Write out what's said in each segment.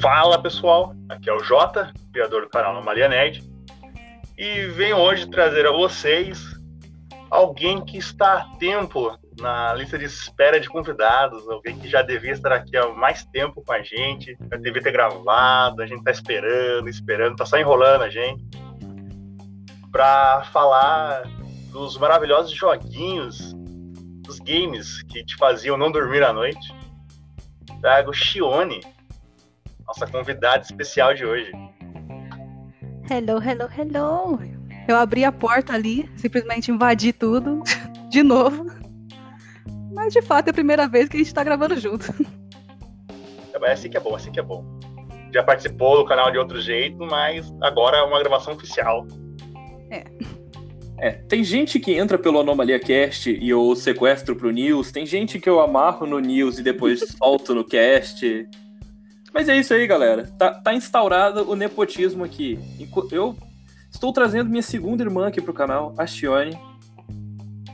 Fala pessoal, aqui é o Jota, criador do canal Anomalia Nerd, e venho hoje trazer a vocês alguém que está a tempo na lista de espera de convidados, alguém que já devia estar aqui há mais tempo com a gente, já devia ter gravado, a gente está esperando, esperando, tá só enrolando a gente, para falar dos maravilhosos joguinhos, dos games que te faziam não dormir à noite. Trago Shione, nossa convidada especial de hoje. Hello, hello, hello. Eu abri a porta ali, simplesmente invadi tudo, de novo. Mas de fato é a primeira vez que a gente tá gravando junto. É assim que é bom, assim que é bom. Já participou do canal de outro jeito, mas agora é uma gravação oficial. É. É, tem gente que entra pelo Anomalia Cast e eu sequestro pro News, tem gente que eu amarro no News e depois solto no cast. Mas é isso aí, galera. Tá, tá instaurado o nepotismo aqui. Eu estou trazendo minha segunda irmã aqui pro canal, a Shione.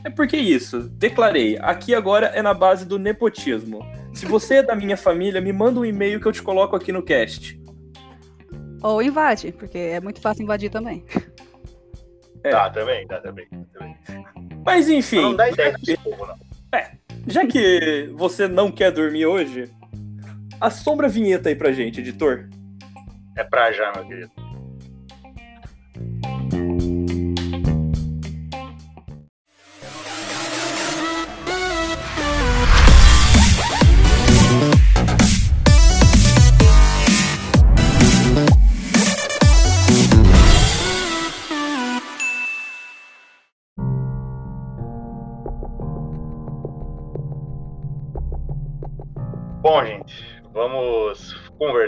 É porque isso, declarei. Aqui agora é na base do nepotismo. Se você é da minha família, me manda um e-mail que eu te coloco aqui no cast. Ou invade, porque é muito fácil invadir também. É. Tá, também, tá, também, também. Mas enfim. Não dá ideia desse povo, não. É, já que você não quer dormir hoje, Assombra a vinheta aí pra gente, editor. É pra já, meu querido.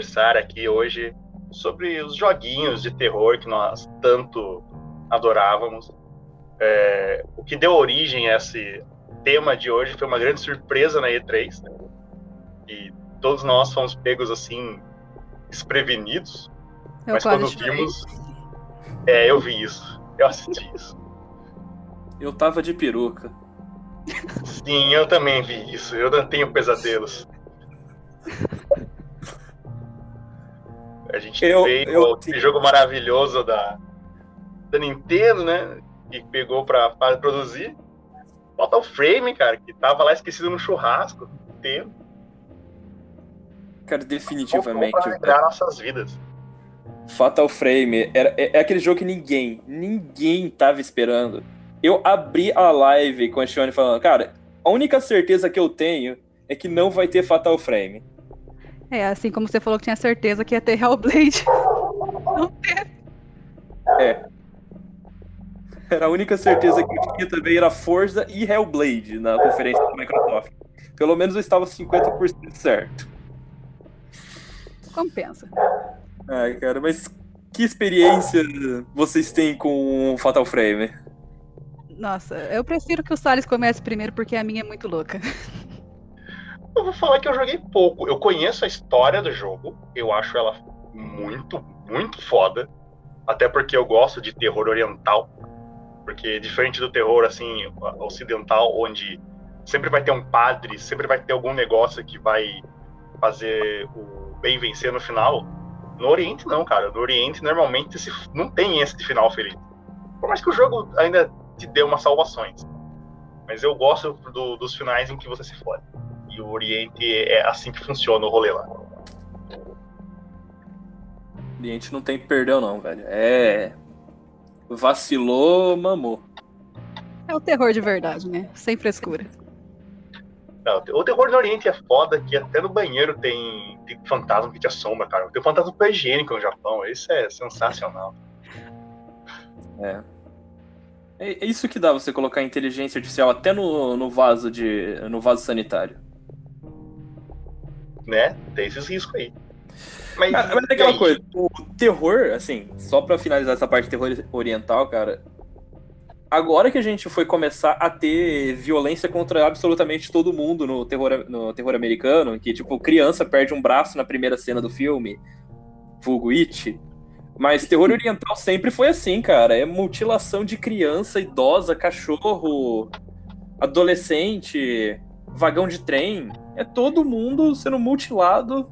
Conversar aqui hoje sobre os joguinhos de terror que nós tanto adorávamos. É, o que deu origem a esse tema de hoje foi uma grande surpresa na E3. Né? E todos nós fomos pegos assim, desprevenidos. Eu mas quando vimos. É, eu vi isso. Eu assisti isso. Eu tava de peruca. Sim, eu também vi isso. Eu não tenho pesadelos. A gente eu, veio eu, esse jogo maravilhoso da, da Nintendo, né? Que pegou pra, pra produzir. Falta o frame, cara, que tava lá esquecido no churrasco. Tempo. Cara, definitivamente. Pra lembrar nossas vidas. Fatal Frame era, é, é, aquele jogo que ninguém, ninguém tava esperando. Eu abri a live com a Shione falando, cara, a única certeza que eu tenho é que não vai ter Fatal Frame. É, assim como você falou que tinha certeza que ia ter Hellblade. Não teve. É. Era a única certeza que eu tinha também era Forza e Hellblade na conferência da Microsoft. Pelo menos eu estava 50% certo. Compensa. Ai, cara, mas que experiência vocês têm com Fatal Frame? Nossa, eu prefiro que o Salles comece primeiro porque a minha é muito louca. Eu vou falar que eu joguei pouco. Eu conheço a história do jogo. Eu acho ela muito, muito foda. Até porque eu gosto de terror oriental. Porque diferente do terror assim ocidental, onde sempre vai ter um padre, sempre vai ter algum negócio que vai fazer o bem vencer no final. No Oriente não, cara. No Oriente normalmente não tem esse de final feliz. Por mais que o jogo ainda te dê umas salvações. Mas eu gosto do, dos finais em que você se fode. E o Oriente é assim que funciona o rolê lá. O Oriente não tem perdão, não, velho. É. Vacilou, mamou. É o terror de verdade, né? Sem frescura. Não, o terror no Oriente é foda que até no banheiro tem, tem fantasma que te assombra, cara. Tem fantasma super higiênico no Japão. Isso é sensacional. É. É isso que dá você colocar inteligência artificial até no, no vaso de. no vaso sanitário né? Tem esses riscos aí. Mas, ah, mas é aquela coisa, o terror, assim, só pra finalizar essa parte de terror oriental, cara, agora que a gente foi começar a ter violência contra absolutamente todo mundo no terror, no terror americano, que, tipo, criança perde um braço na primeira cena do filme, vulgo It, mas terror oriental sempre foi assim, cara, é mutilação de criança, idosa, cachorro, adolescente, vagão de trem, é todo mundo sendo mutilado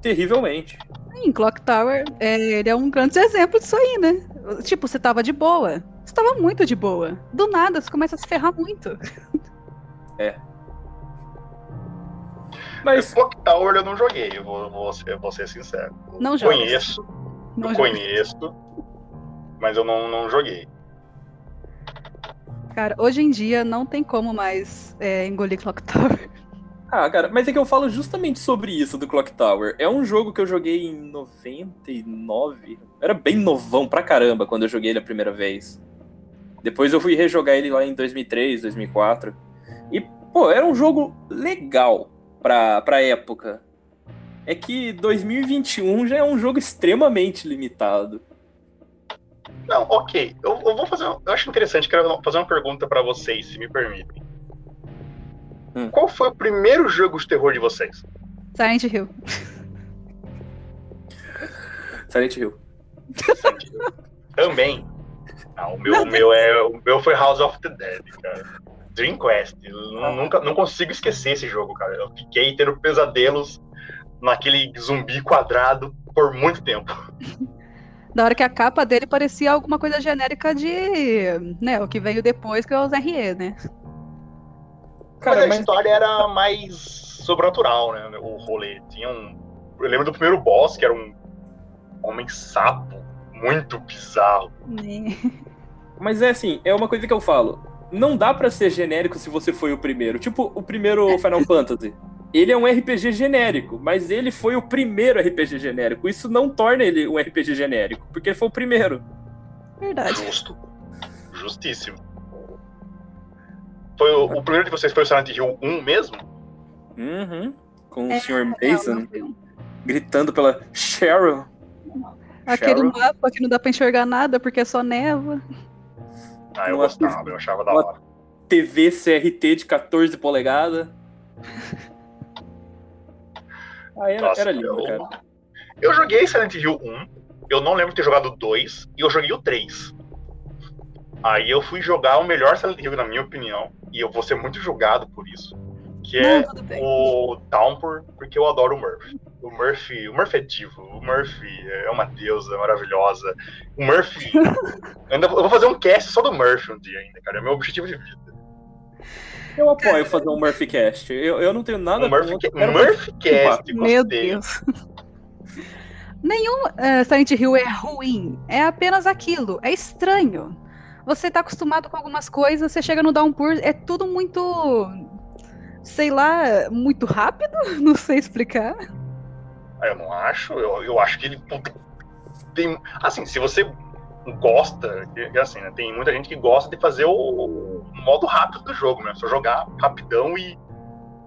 terrivelmente. Em Clock Tower, é, ele é um grande exemplo disso aí, né? Tipo, você tava de boa. Você tava muito de boa. Do nada, você começa a se ferrar muito. É. Mas. Clock Tower eu não joguei, eu vou, vou, ser, vou ser sincero. Não joga. Conheço, Não eu joga. conheço, mas eu não, não joguei. Cara, hoje em dia não tem como mais é, engolir Clock Tower. Ah, cara, mas é que eu falo justamente sobre isso do Clock Tower. É um jogo que eu joguei em 99. Era bem novão pra caramba quando eu joguei ele a primeira vez. Depois eu fui rejogar ele lá em 2003, 2004. E, pô, era um jogo legal pra, pra época. É que 2021 já é um jogo extremamente limitado. Não, ok. Eu, eu vou fazer. Eu acho interessante, quero fazer uma pergunta pra vocês, se me permitem. Hum. Qual foi o primeiro jogo de terror de vocês? Silent Hill. Silent Hill. Também. Não, o meu, o meu é, o meu foi House of the Dead, cara. Dreamcast. Eu Ah. nunca, não consigo esquecer esse jogo, cara. Eu fiquei tendo pesadelos naquele zumbi quadrado por muito tempo. Da hora que a capa dele parecia alguma coisa genérica de. né, o que veio depois, que é os RE, né? Cara, mas a história era mais sobrenatural, né? O rolê. Tinha um. Eu lembro do primeiro boss, que era um homem sapo. Muito bizarro. Mas é assim, é uma coisa que eu falo. Não dá pra ser genérico se você foi o primeiro. Tipo, o primeiro Final Fantasy. Ele é um RPG genérico, mas ele foi o primeiro RPG genérico. Isso não torna ele um RPG genérico, porque ele foi o primeiro. Verdade. Justo. Justíssimo. Foi o, o primeiro de vocês foi o Silent Hill 1 mesmo? Uhum. Com É, o Sr. Mason gritando pela Cheryl. Aquele Cheryl. mapa que não dá pra enxergar nada porque é só neva. Ah, eu gostava, eu achava da hora. TV CRT de 14 polegadas. Ah, era, Nossa, era lindo, eu- cara. Eu joguei Silent Hill 1, eu não lembro de ter jogado o 2, e eu joguei o 3. Aí eu fui jogar o melhor Silent Hill, na minha opinião, e eu vou ser muito julgado por isso, que é Não, bem. o Downpour, porque eu adoro o Murphy. O Murphy, o Murphy é divo, o Murphy é uma deusa maravilhosa. O Murphy. eu ainda vou eu vou fazer um cast só do Murphy um dia ainda, cara. É meu objetivo de vida. Eu apoio fazer um Murphy Cast. Eu, eu não tenho nada Um Murphy, contra, ca- quero- Murphy Cast, Meu. Deus. Nenhum eh, Silent Hill é ruim. É apenas aquilo. É estranho. Você tá acostumado com algumas coisas, você chega no Downpour, é tudo muito. Sei lá, muito rápido? Não sei explicar. Ah, Eu não acho, eu, eu acho que ele tem. Assim, se você gosta, assim, né, tem muita gente que gosta de fazer o modo rápido do jogo, né? Só jogar rapidão e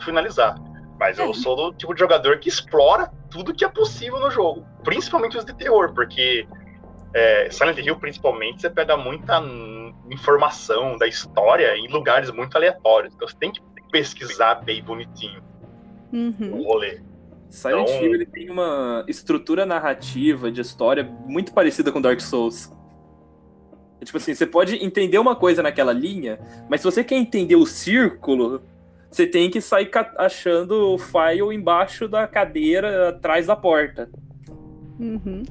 finalizar. Mas eu É. sou do tipo de jogador que explora tudo que é possível no jogo, principalmente os de terror, porque é, Silent Hill, principalmente, você pega muita informação da história em lugares muito aleatórios. Então você tem que pesquisar bem bonitinho Uhum. o rolê. Silent Então- Hill ele tem uma estrutura narrativa de história muito parecida com Dark Souls. Tipo assim, você pode entender uma coisa naquela linha, mas se você quer entender o círculo, você tem que sair achando o file embaixo da cadeira, atrás da porta. Uhum.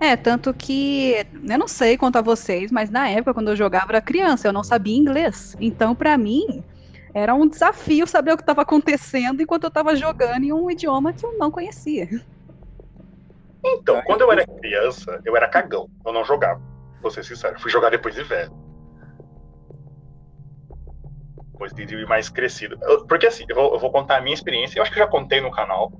É, tanto que eu não sei quanto a vocês, mas na época, quando eu jogava, eu era criança, eu não sabia inglês. Então, pra mim, era um desafio saber o que estava acontecendo enquanto eu estava jogando em um idioma que eu não conhecia. Então, quando eu era criança, eu era cagão. Eu não jogava. Vou ser sincero. Fui jogar depois de velho. Depois de mais crescido. Porque assim, eu vou, eu vou contar a minha experiência. Eu acho que eu já contei no canal.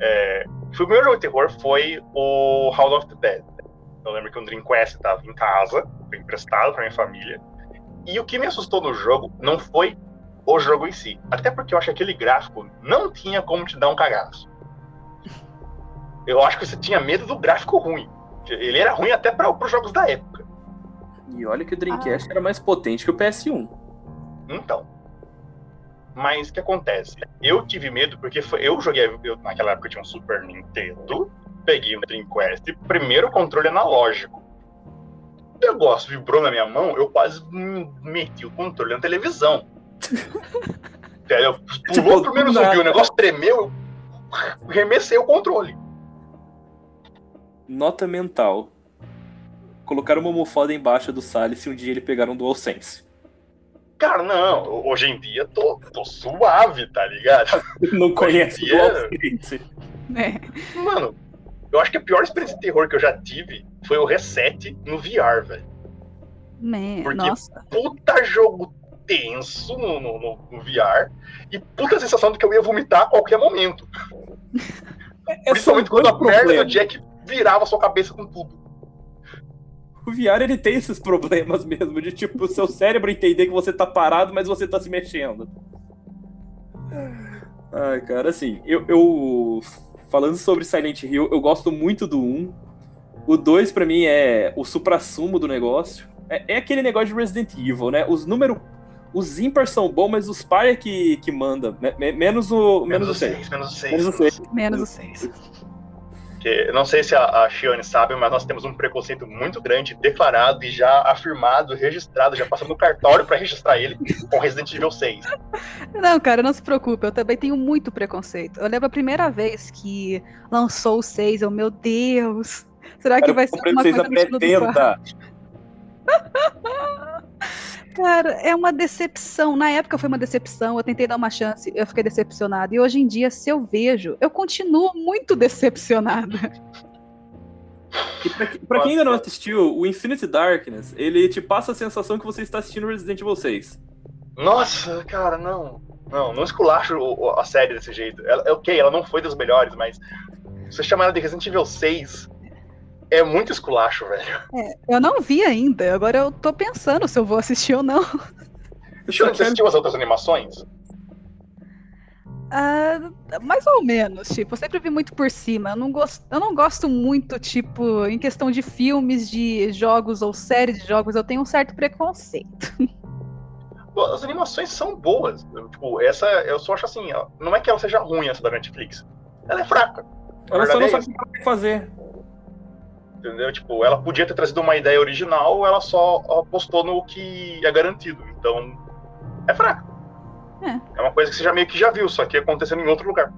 É, o primeiro jogo de terror foi o House of the Dead. Eu lembro que um Dreamcast estava em casa, foi emprestado para minha família. E o que me assustou no jogo não foi o jogo em si. Até porque eu acho que aquele gráfico não tinha como te dar um cagaço. Eu acho que você tinha medo do gráfico ruim. Ele era ruim até para os jogos da época. E olha que o Dreamcast era mais potente que o PS1. Então. Mas o que acontece? Eu tive medo porque foi, eu joguei. eu- naquela época eu tinha um Super Nintendo. Peguei um Dreamcast, primeiro controle analógico. O negócio vibrou na minha mão, eu quase me meti o controle na televisão. Tipo, Pulou o primeiro do zumbi, nada. o negócio tremeu, eu remessei o controle. Nota mental. Colocar uma almofada embaixo do Salles se um dia ele pegar um DualSense. Cara, não, hoje em dia tô, tô suave, tá ligado? Não conhece o dia- DualSense. É. Mano, eu acho que a pior experiência de terror que eu já tive foi o Reset no VR, velho. Man, Porque- nossa. Puta jogo tenso no, no, no- no VR e puta sensação de que eu ia vomitar a qualquer momento. É Principalmente quando a perna do. Jack virava sua cabeça com tudo. O VR ele tem esses problemas mesmo, de tipo, o seu cérebro entender que você tá parado, mas você tá se mexendo. Ai, cara, assim, eu, eu- falando sobre Silent Hill, eu gosto muito do 1. O 2 pra mim é o suprassumo do negócio. É, é aquele negócio de Resident Evil, né? Os números os ímpares são bons, mas os par é que, que manda, me- me- menos o menos, o 6. Menos o 6. Menos o seis. Menos o 6. Porque, eu não sei se a, a Shione sabe, mas nós temos um preconceito muito grande, declarado e já afirmado, registrado, já passamos no cartório pra registrar ele com Resident Evil 6. Não, cara, não se preocupe, eu também tenho muito preconceito. Eu lembro a primeira vez que lançou o 6, eu, meu Deus, será que Cara, vai o ser alguma Princesa coisa no estilo do quatro? 70. Cara, é uma decepção. Na época foi uma decepção, eu tentei dar uma chance, eu fiquei decepcionada. E hoje em dia, se eu vejo, eu continuo muito decepcionada. E pra, pra quem ainda não assistiu, o Infinity Darkness, ele te passa a sensação que você está assistindo Resident Evil 6. Nossa, cara, não. Não, não esculacho a série desse jeito. Ela, é ok, ela não foi das melhores, mas você chamar ela de Resident Evil 6 é muito esculacho, velho. Eu não vi ainda, agora eu tô pensando se eu vou assistir ou não. Você assistiu as outras animações? Ah, mais ou menos, tipo, eu sempre vi muito por cima. Eu não, gosto, eu não gosto muito, tipo, em questão de filmes, de jogos ou séries de jogos, eu tenho um certo preconceito. As animações são boas. Eu, tipo, essa eu só acho assim, ó, não é que ela seja ruim essa da Netflix. Ela é fraca. Ela só não é sabe o que fazer. Entendeu? Tipo, ela podia ter trazido uma ideia original, ela só apostou no que é garantido. Então, é fraca. É. É uma coisa que você já meio que já viu, só que acontecendo em outro lugar.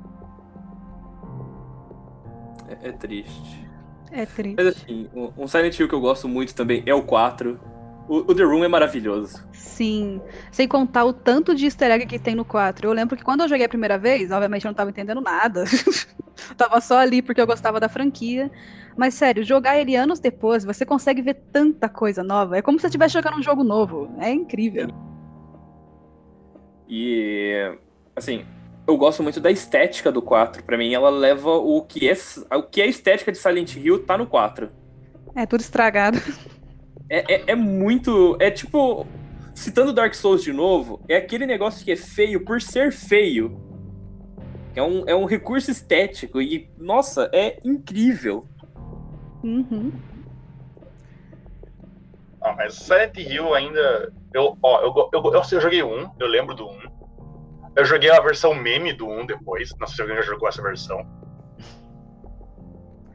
É, é triste. É triste. Mas assim, um, um Silent Hill que eu gosto muito também é o 4. O, o The Room é maravilhoso. Sim. Sem contar o tanto de easter egg que tem no 4. Eu lembro que quando eu joguei a primeira vez, obviamente eu não tava entendendo nada. tava só ali porque eu gostava da franquia. Mas sério, jogar ele anos depois, você consegue ver tanta coisa nova. É como se você estivesse jogando um jogo novo. É incrível. E assim, eu gosto muito da estética do 4. Pra mim, ela leva o que é o que é a estética de Silent Hill tá no 4. É tudo estragado. É, é, é muito. É tipo. Citando Dark Souls de novo, é aquele negócio que é feio por ser feio. É um, é um recurso estético e, nossa, é incrível. Uhum. Ah, mas Silent Hill ainda. Eu, ó, eu, eu, eu, eu joguei um, eu lembro do um. Eu joguei a versão meme do 1 depois. Não sei se alguém já jogou essa versão.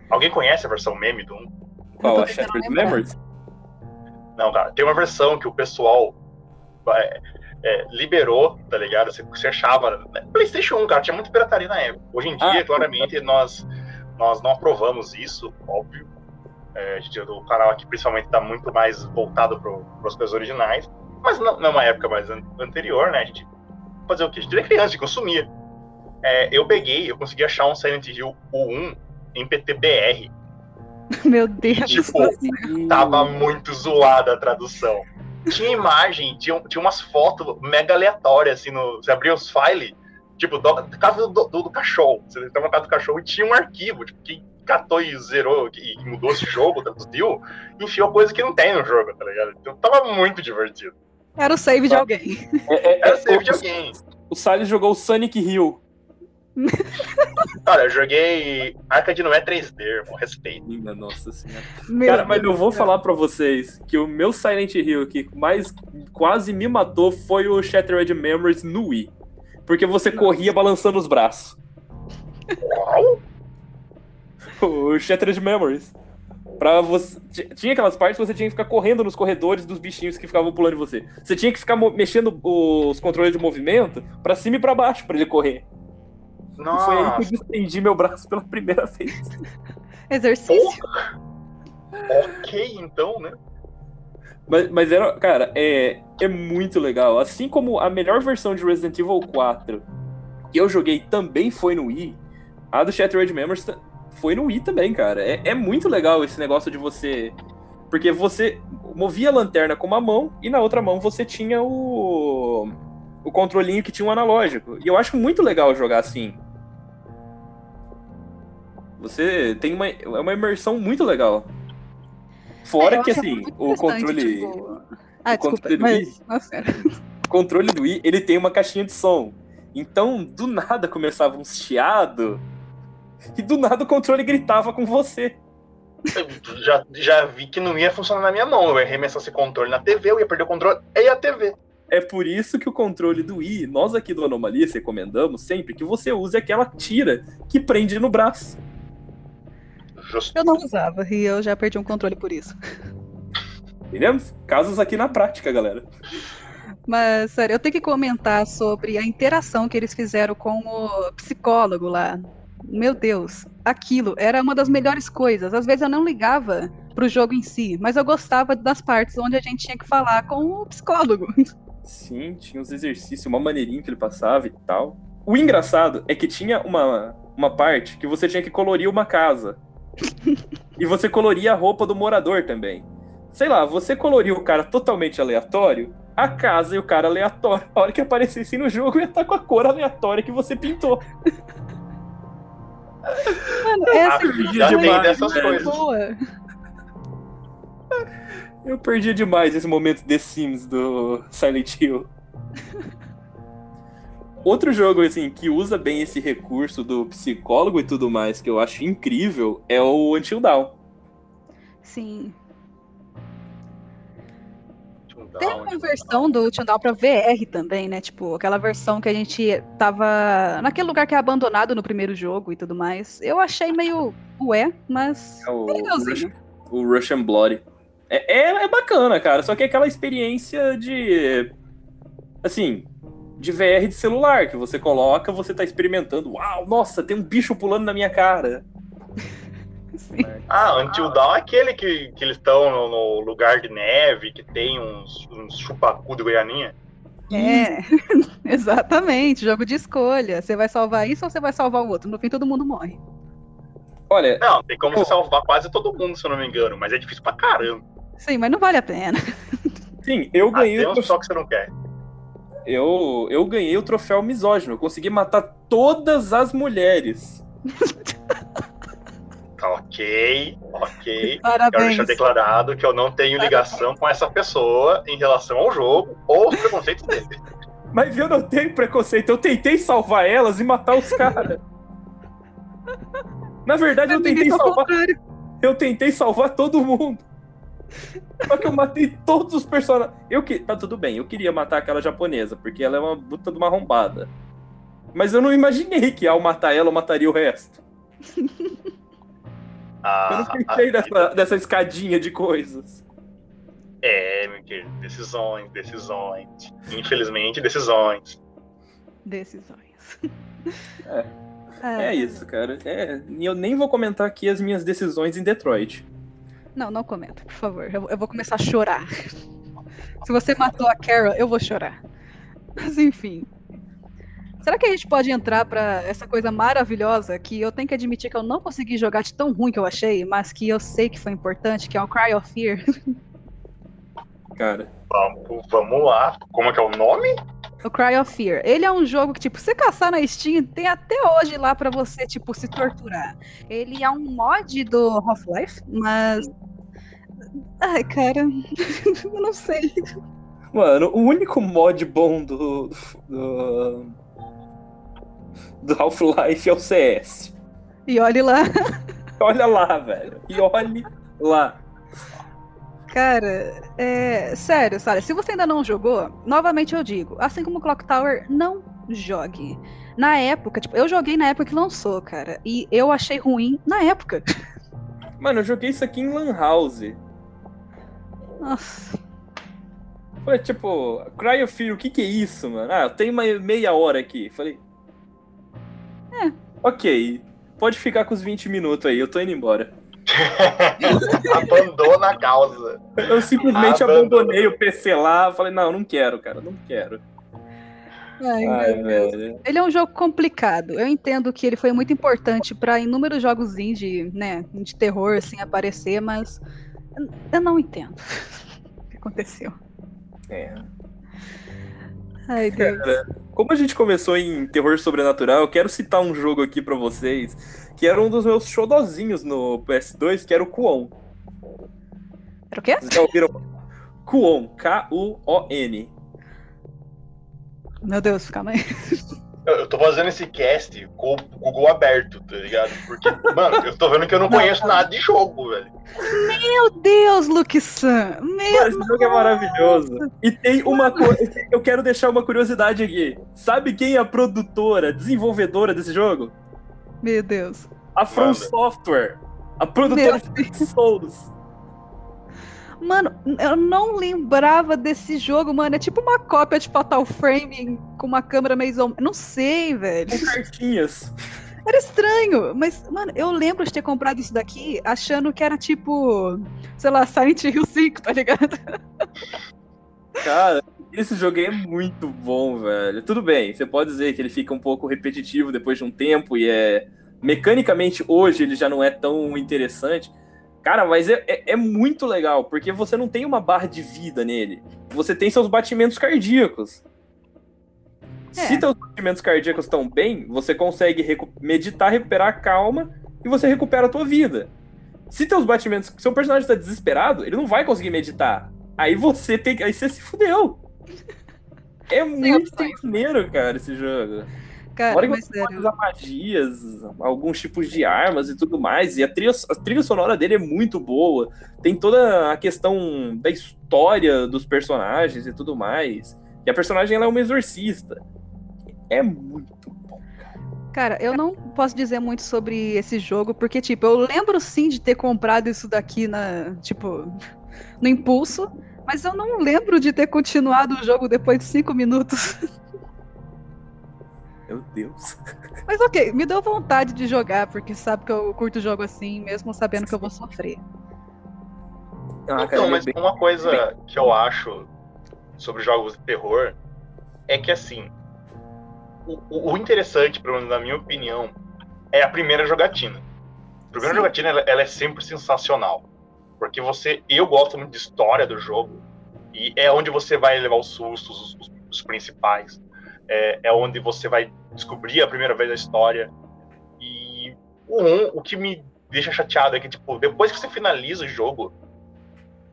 Alguém conhece a versão meme do 1? Qual? tô A Shattered lembrar. Memories? Não, cara, tem uma versão que o pessoal é, é, liberou, tá ligado? Você, você achava. né? PlayStation 1, cara, tinha muita pirataria na época. Hoje em dia, Ah, claramente, nós, nós não aprovamos isso, óbvio. É, a gente, o canal aqui, principalmente, tá muito mais voltado para as coisas originais. Mas não, numa época mais an- anterior, né? A gente fazer o quê? A gente era criança, a gente consumia. É, eu peguei, eu consegui achar um Silent Hill o 1 em PTBR. Meu Deus. Tipo, assim. Tava muito zoada a tradução. Tinha imagem, tinha, tinha umas fotos mega aleatórias, assim, no, você abria os files, tipo, do, do caso do, do, do cachorro. Você estava no caso do cachorro e tinha um arquivo, tipo, quem catou e zerou e mudou esse jogo, traduziu, enfiou coisa que não tem no jogo, tá ligado? Então tava muito divertido. Era o save de alguém. É, é, Era é, save de o, alguém. o Salles jogou o Sonic Hill. Cara, eu joguei Arca de Noé 3D, irmão, respeito. Minha nossa senhora. Meu Cara, mas eu vou falar pra vocês que o meu Silent Hill que mais quase me matou foi o Shattered Memories no Wii. Porque você corria balançando os braços. Uau! O Shattered Memories. Pra você... Tinha aquelas partes que você tinha que ficar correndo nos corredores dos bichinhos que ficavam pulando em você. Você tinha que ficar mexendo os controles de movimento pra cima e pra baixo pra ele correr. Nossa. Foi aí que eu estendi meu braço pela primeira vez. Exercício. Ok, então, né? Mas, mas era, cara, é, é muito legal. Assim como a melhor versão de Resident Evil 4 que eu joguei também foi no Wii, a do Shattered Memories foi no Wii também, cara. É, é muito legal esse negócio de você. Porque você movia a lanterna com uma mão e na outra mão você tinha o. o controlinho que tinha um analógico. E eu acho muito legal jogar assim. Você tem uma, é uma imersão muito legal. Fora é, que, assim, o controle. Tipo... Ah, o desculpa, controle mas... do Wii, o controle do Wii, ele tem uma caixinha de som. Então, do nada começava um chiado e do nada o controle gritava com você. Eu já, já vi que não ia funcionar na minha mão. Eu ia arremessar esse controle na TV, eu ia perder o controle e a TV. É por isso que o controle do Wii, nós aqui do Anomalia recomendamos sempre que você use aquela tira que prende no braço. Justo. Eu não usava e eu já perdi um controle por isso. Entendemos? Casos aqui na prática, galera. Mas, sério, eu tenho que comentar sobre a interação que eles fizeram com o psicólogo lá. Meu Deus, aquilo era uma das melhores coisas. Às vezes eu não ligava pro jogo em si, mas eu gostava das partes onde a gente tinha que falar com o psicólogo. Sim, tinha uns exercícios, uma maneirinha que ele passava e tal. O engraçado é que tinha uma, uma parte que você tinha que colorir uma casa e você coloria a roupa do morador também. Sei lá, você coloria o cara totalmente aleatório, a casa e o cara aleatório. A hora que aparecesse no jogo ia estar com a cor aleatória que você pintou. Mano, essa ah, já tem dessas coisas. Boa. Eu perdi demais esse momento The Sims do Silent Hill. Outro jogo, assim, que usa bem esse recurso do psicólogo e tudo mais, que eu acho incrível, é o Until Dawn. Sim. Tem uma versão do Until Dawn pra VR também, né? Tipo, aquela versão que a gente tava naquele lugar que é abandonado no primeiro jogo e tudo mais. Eu achei meio ué, mas é o, legalzinho. O, o Russian Blood. É, é, é bacana, cara, só que é aquela experiência de... Assim, de VR de celular, que você coloca, você tá experimentando. Uau, nossa, tem um bicho pulando na minha cara. Sim. Ah, Until Dawn é aquele que, que eles estão no, no, lugar de neve, que tem uns, uns chupacu de Goianinha. É, exatamente, jogo de escolha. Você vai salvar isso ou você vai salvar o outro? No fim, todo mundo morre. Olha. Não, tem como você salvar quase todo mundo, se eu não me engano, mas é difícil pra caramba. Sim, mas não vale a pena. Sim, eu ganhei. Ah, tem um só que você não quer eu, eu ganhei o troféu misógino. Eu consegui matar todas as mulheres. ok, ok. Parabéns. Quero deixar declarado que eu não tenho ligação com essa pessoa em relação ao jogo ou os preconceitos dele. Mas eu não tenho preconceito. Eu tentei salvar elas e matar os caras. Na verdade, eu tentei salvar. Eu tentei salvar todo mundo. Só que eu matei todos os personagens. Eu que. Tá tudo bem, eu queria matar aquela japonesa, porque ela é uma puta de uma arrombada. Mas eu não imaginei que ao matar ela, eu mataria o resto. Ah, eu não pensei dessa, dessa escadinha de coisas. É, meu querido, decisões, decisões. Infelizmente, decisões. Decisões. É. É, é isso, cara. É, eu nem vou comentar aqui as minhas decisões em Detroit. Não, não comenta, por favor. Eu, eu vou começar a chorar. Se você matou a Carol, eu vou chorar. Mas enfim. Será que a gente pode entrar para essa coisa maravilhosa que eu tenho que admitir que eu não consegui jogar de tão ruim que eu achei, mas que eu sei que foi importante, que é o Cry of Fear? Cara. Vamos, vamos lá. Como é que é o nome? O Cry of Fear. Ele é um jogo que, tipo, você caçar na Steam, tem até hoje lá para você, tipo, se torturar. Ele é um mod do Half-Life, mas. Ai, cara. eu não sei. Mano, o único mod bom do. do, do Half-Life é o CS. E olhe lá. Olha lá, velho. E olhe lá. Cara, é, sério, sabe? Se você ainda não jogou, novamente eu digo, assim como Clock Tower, não jogue. Na época, tipo, eu joguei na época que lançou, cara, e eu achei ruim na época. Mano, eu joguei isso aqui em Lan House. Nossa. Falei, tipo, Cry of Fear, o que que é isso, mano? Ah, eu tenho uma meia hora aqui. Falei. É. Ok. Pode ficar com os 20 minutos aí, eu tô indo embora. Abandona a causa. Eu simplesmente Abandona. abandonei o PC lá. Falei, não, não quero, cara, não quero. Ai, Ai, meu Deus. velho. Ele é um jogo complicado. Eu entendo que ele foi muito importante para inúmeros jogos indie, né, de terror assim aparecer, mas eu- eu não entendo o que aconteceu. É. Ai, Deus. Como a gente começou em terror sobrenatural, eu quero citar um jogo aqui pra vocês, que era um dos meus xodozinhos no PS2, que era o Kuon. Era o quê? Vocês já ouviram? Kuon, K-U-O-N. Meu Deus, calma aí. Eu, tô fazendo esse cast com o Google aberto, tá ligado? Porque, mano, eu tô vendo que eu não conheço não. nada de jogo, velho. Meu Deus, Luke San. Meu esse jogo é maravilhoso. E tem uma coisa. Eu quero deixar uma curiosidade aqui. Sabe quem é a produtora, desenvolvedora desse jogo? Meu Deus. A From. Software. A produtora Meu de Souls. Mano, eu não lembrava desse jogo, mano. É tipo uma cópia de Fatal Frame com uma câmera meio. isom- Não sei, velho. Com cartinhas. Era estranho, mas, mano, eu lembro de ter comprado isso daqui achando que era tipo, sei lá, Silent Hill 5, tá ligado? Cara, esse jogo é muito bom, velho. Tudo bem, você pode dizer que ele fica um pouco repetitivo depois de um tempo e é. Mecanicamente, hoje ele já não é tão interessante. Cara, mas é, é, é muito legal, porque você não tem uma barra de vida nele. Você tem seus batimentos cardíacos. É. Se seus batimentos cardíacos estão bem, você consegue recu- meditar, recuperar a calma e você recupera a tua vida. Se teus batimentos. Seu personagem está desesperado, ele não vai conseguir meditar. Aí você tem que. Aí você se fudeu. É muito maneiro, cara, esse jogo. Cara, Fora mas sério. usar magias, alguns tipos de armas e tudo mais. E a trilha, a trilha sonora dele é muito boa. Tem toda a questão da história dos personagens e tudo mais. E a personagem ela é uma exorcista. É muito bom. Cara, eu não posso dizer muito sobre esse jogo, porque, tipo, eu lembro sim de ter comprado isso daqui na, tipo, no impulso, mas eu não lembro de ter continuado o jogo depois de cinco minutos. Meu Deus. Mas ok, me deu vontade de jogar, porque sabe que eu curto jogo assim, mesmo sabendo que eu vou sofrer. Ah, Então, é mas uma coisa que eu acho sobre jogos de terror é que, assim, o, o- interessante, pelo menos na minha opinião, é a primeira jogatina. A primeira Sim. jogatina, ela, ela é sempre sensacional. Porque você... Eu gosto muito de história do jogo. E é onde você vai levar os sustos, os, os- os principais. É, é onde você vai descobrir a primeira vez a história. E o, um, o que me deixa chateado é que, tipo, depois que você finaliza o jogo,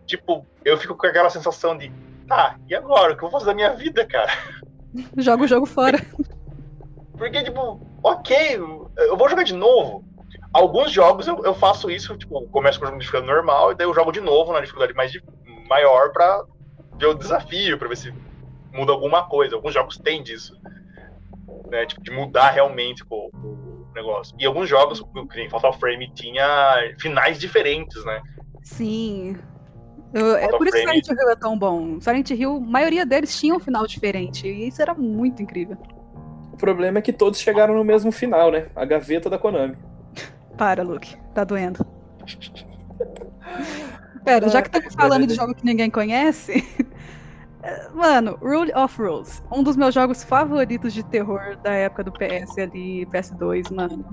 tipo, eu fico com aquela sensação de, tá, e agora? O que eu vou fazer da minha vida, cara? Joga o jogo fora. Porque, tipo, ok, eu vou jogar de novo. Alguns jogos eu, eu faço isso, tipo, começo com o jogo de dificuldade normal, e daí eu jogo de novo na dificuldade mais di- maior pra ver o desafio, pra ver se muda alguma coisa. Alguns jogos têm disso. Né? Tipo, de mudar realmente pô, o negócio. E alguns jogos, nem Fatal Frame, tinha finais diferentes, né? Sim. Eu- é por isso que. Silent Hill é tão bom. Silent Hill, a maioria deles tinha um final diferente. E isso era muito incrível. O problema é que todos chegaram no mesmo final, né? A gaveta da Konami. Para, Luke. Tá doendo. Pera, já que estamos falando de jogo que ninguém conhece. Mano, Rule of Rules. Um dos meus jogos favoritos de terror da época do PS ali, PS2, mano.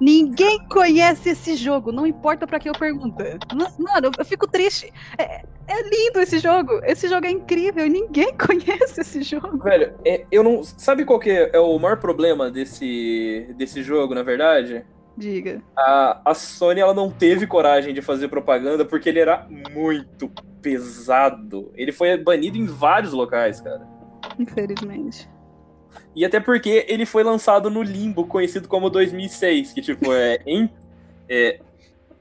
Ninguém conhece esse jogo, não importa pra que eu pergunta. Mas, Mano, eu fico triste. É, é lindo esse jogo. Esse jogo é incrível. Ninguém conhece esse jogo. Velho, é- eu não. Sabe qual que é o maior problema desse, desse jogo, na verdade? Diga. A, a Sony ela não teve coragem de fazer propaganda porque ele era muito pesado. Ele foi banido em vários locais, cara. Infelizmente. E até porque ele foi lançado no limbo, conhecido como 2006, que tipo é em é,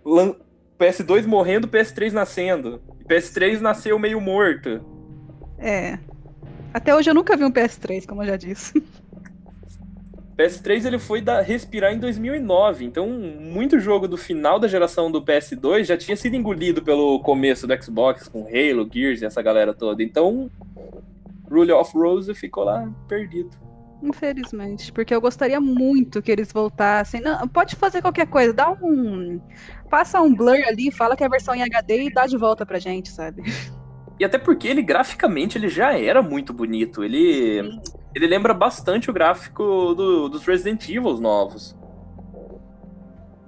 lan- PS2 morrendo, PS3 nascendo. E PS3 nasceu meio morto. É. Até hoje eu nunca vi um PS3, como eu já disse. PS3 ele foi da, respirar em 2009, então muito jogo do final da geração do PS2 já tinha sido engolido pelo começo do Xbox com Halo, Gears e essa galera toda. Então, Rule of Rose ficou lá perdido. Infelizmente, porque eu gostaria muito que eles voltassem. Não, pode fazer qualquer coisa, dá um. Passa um blur ali, fala que é a versão em HD e dá de volta pra gente, sabe? E até porque ele graficamente ele já era muito bonito. Ele, ele lembra bastante o gráfico do, dos Resident Evil novos.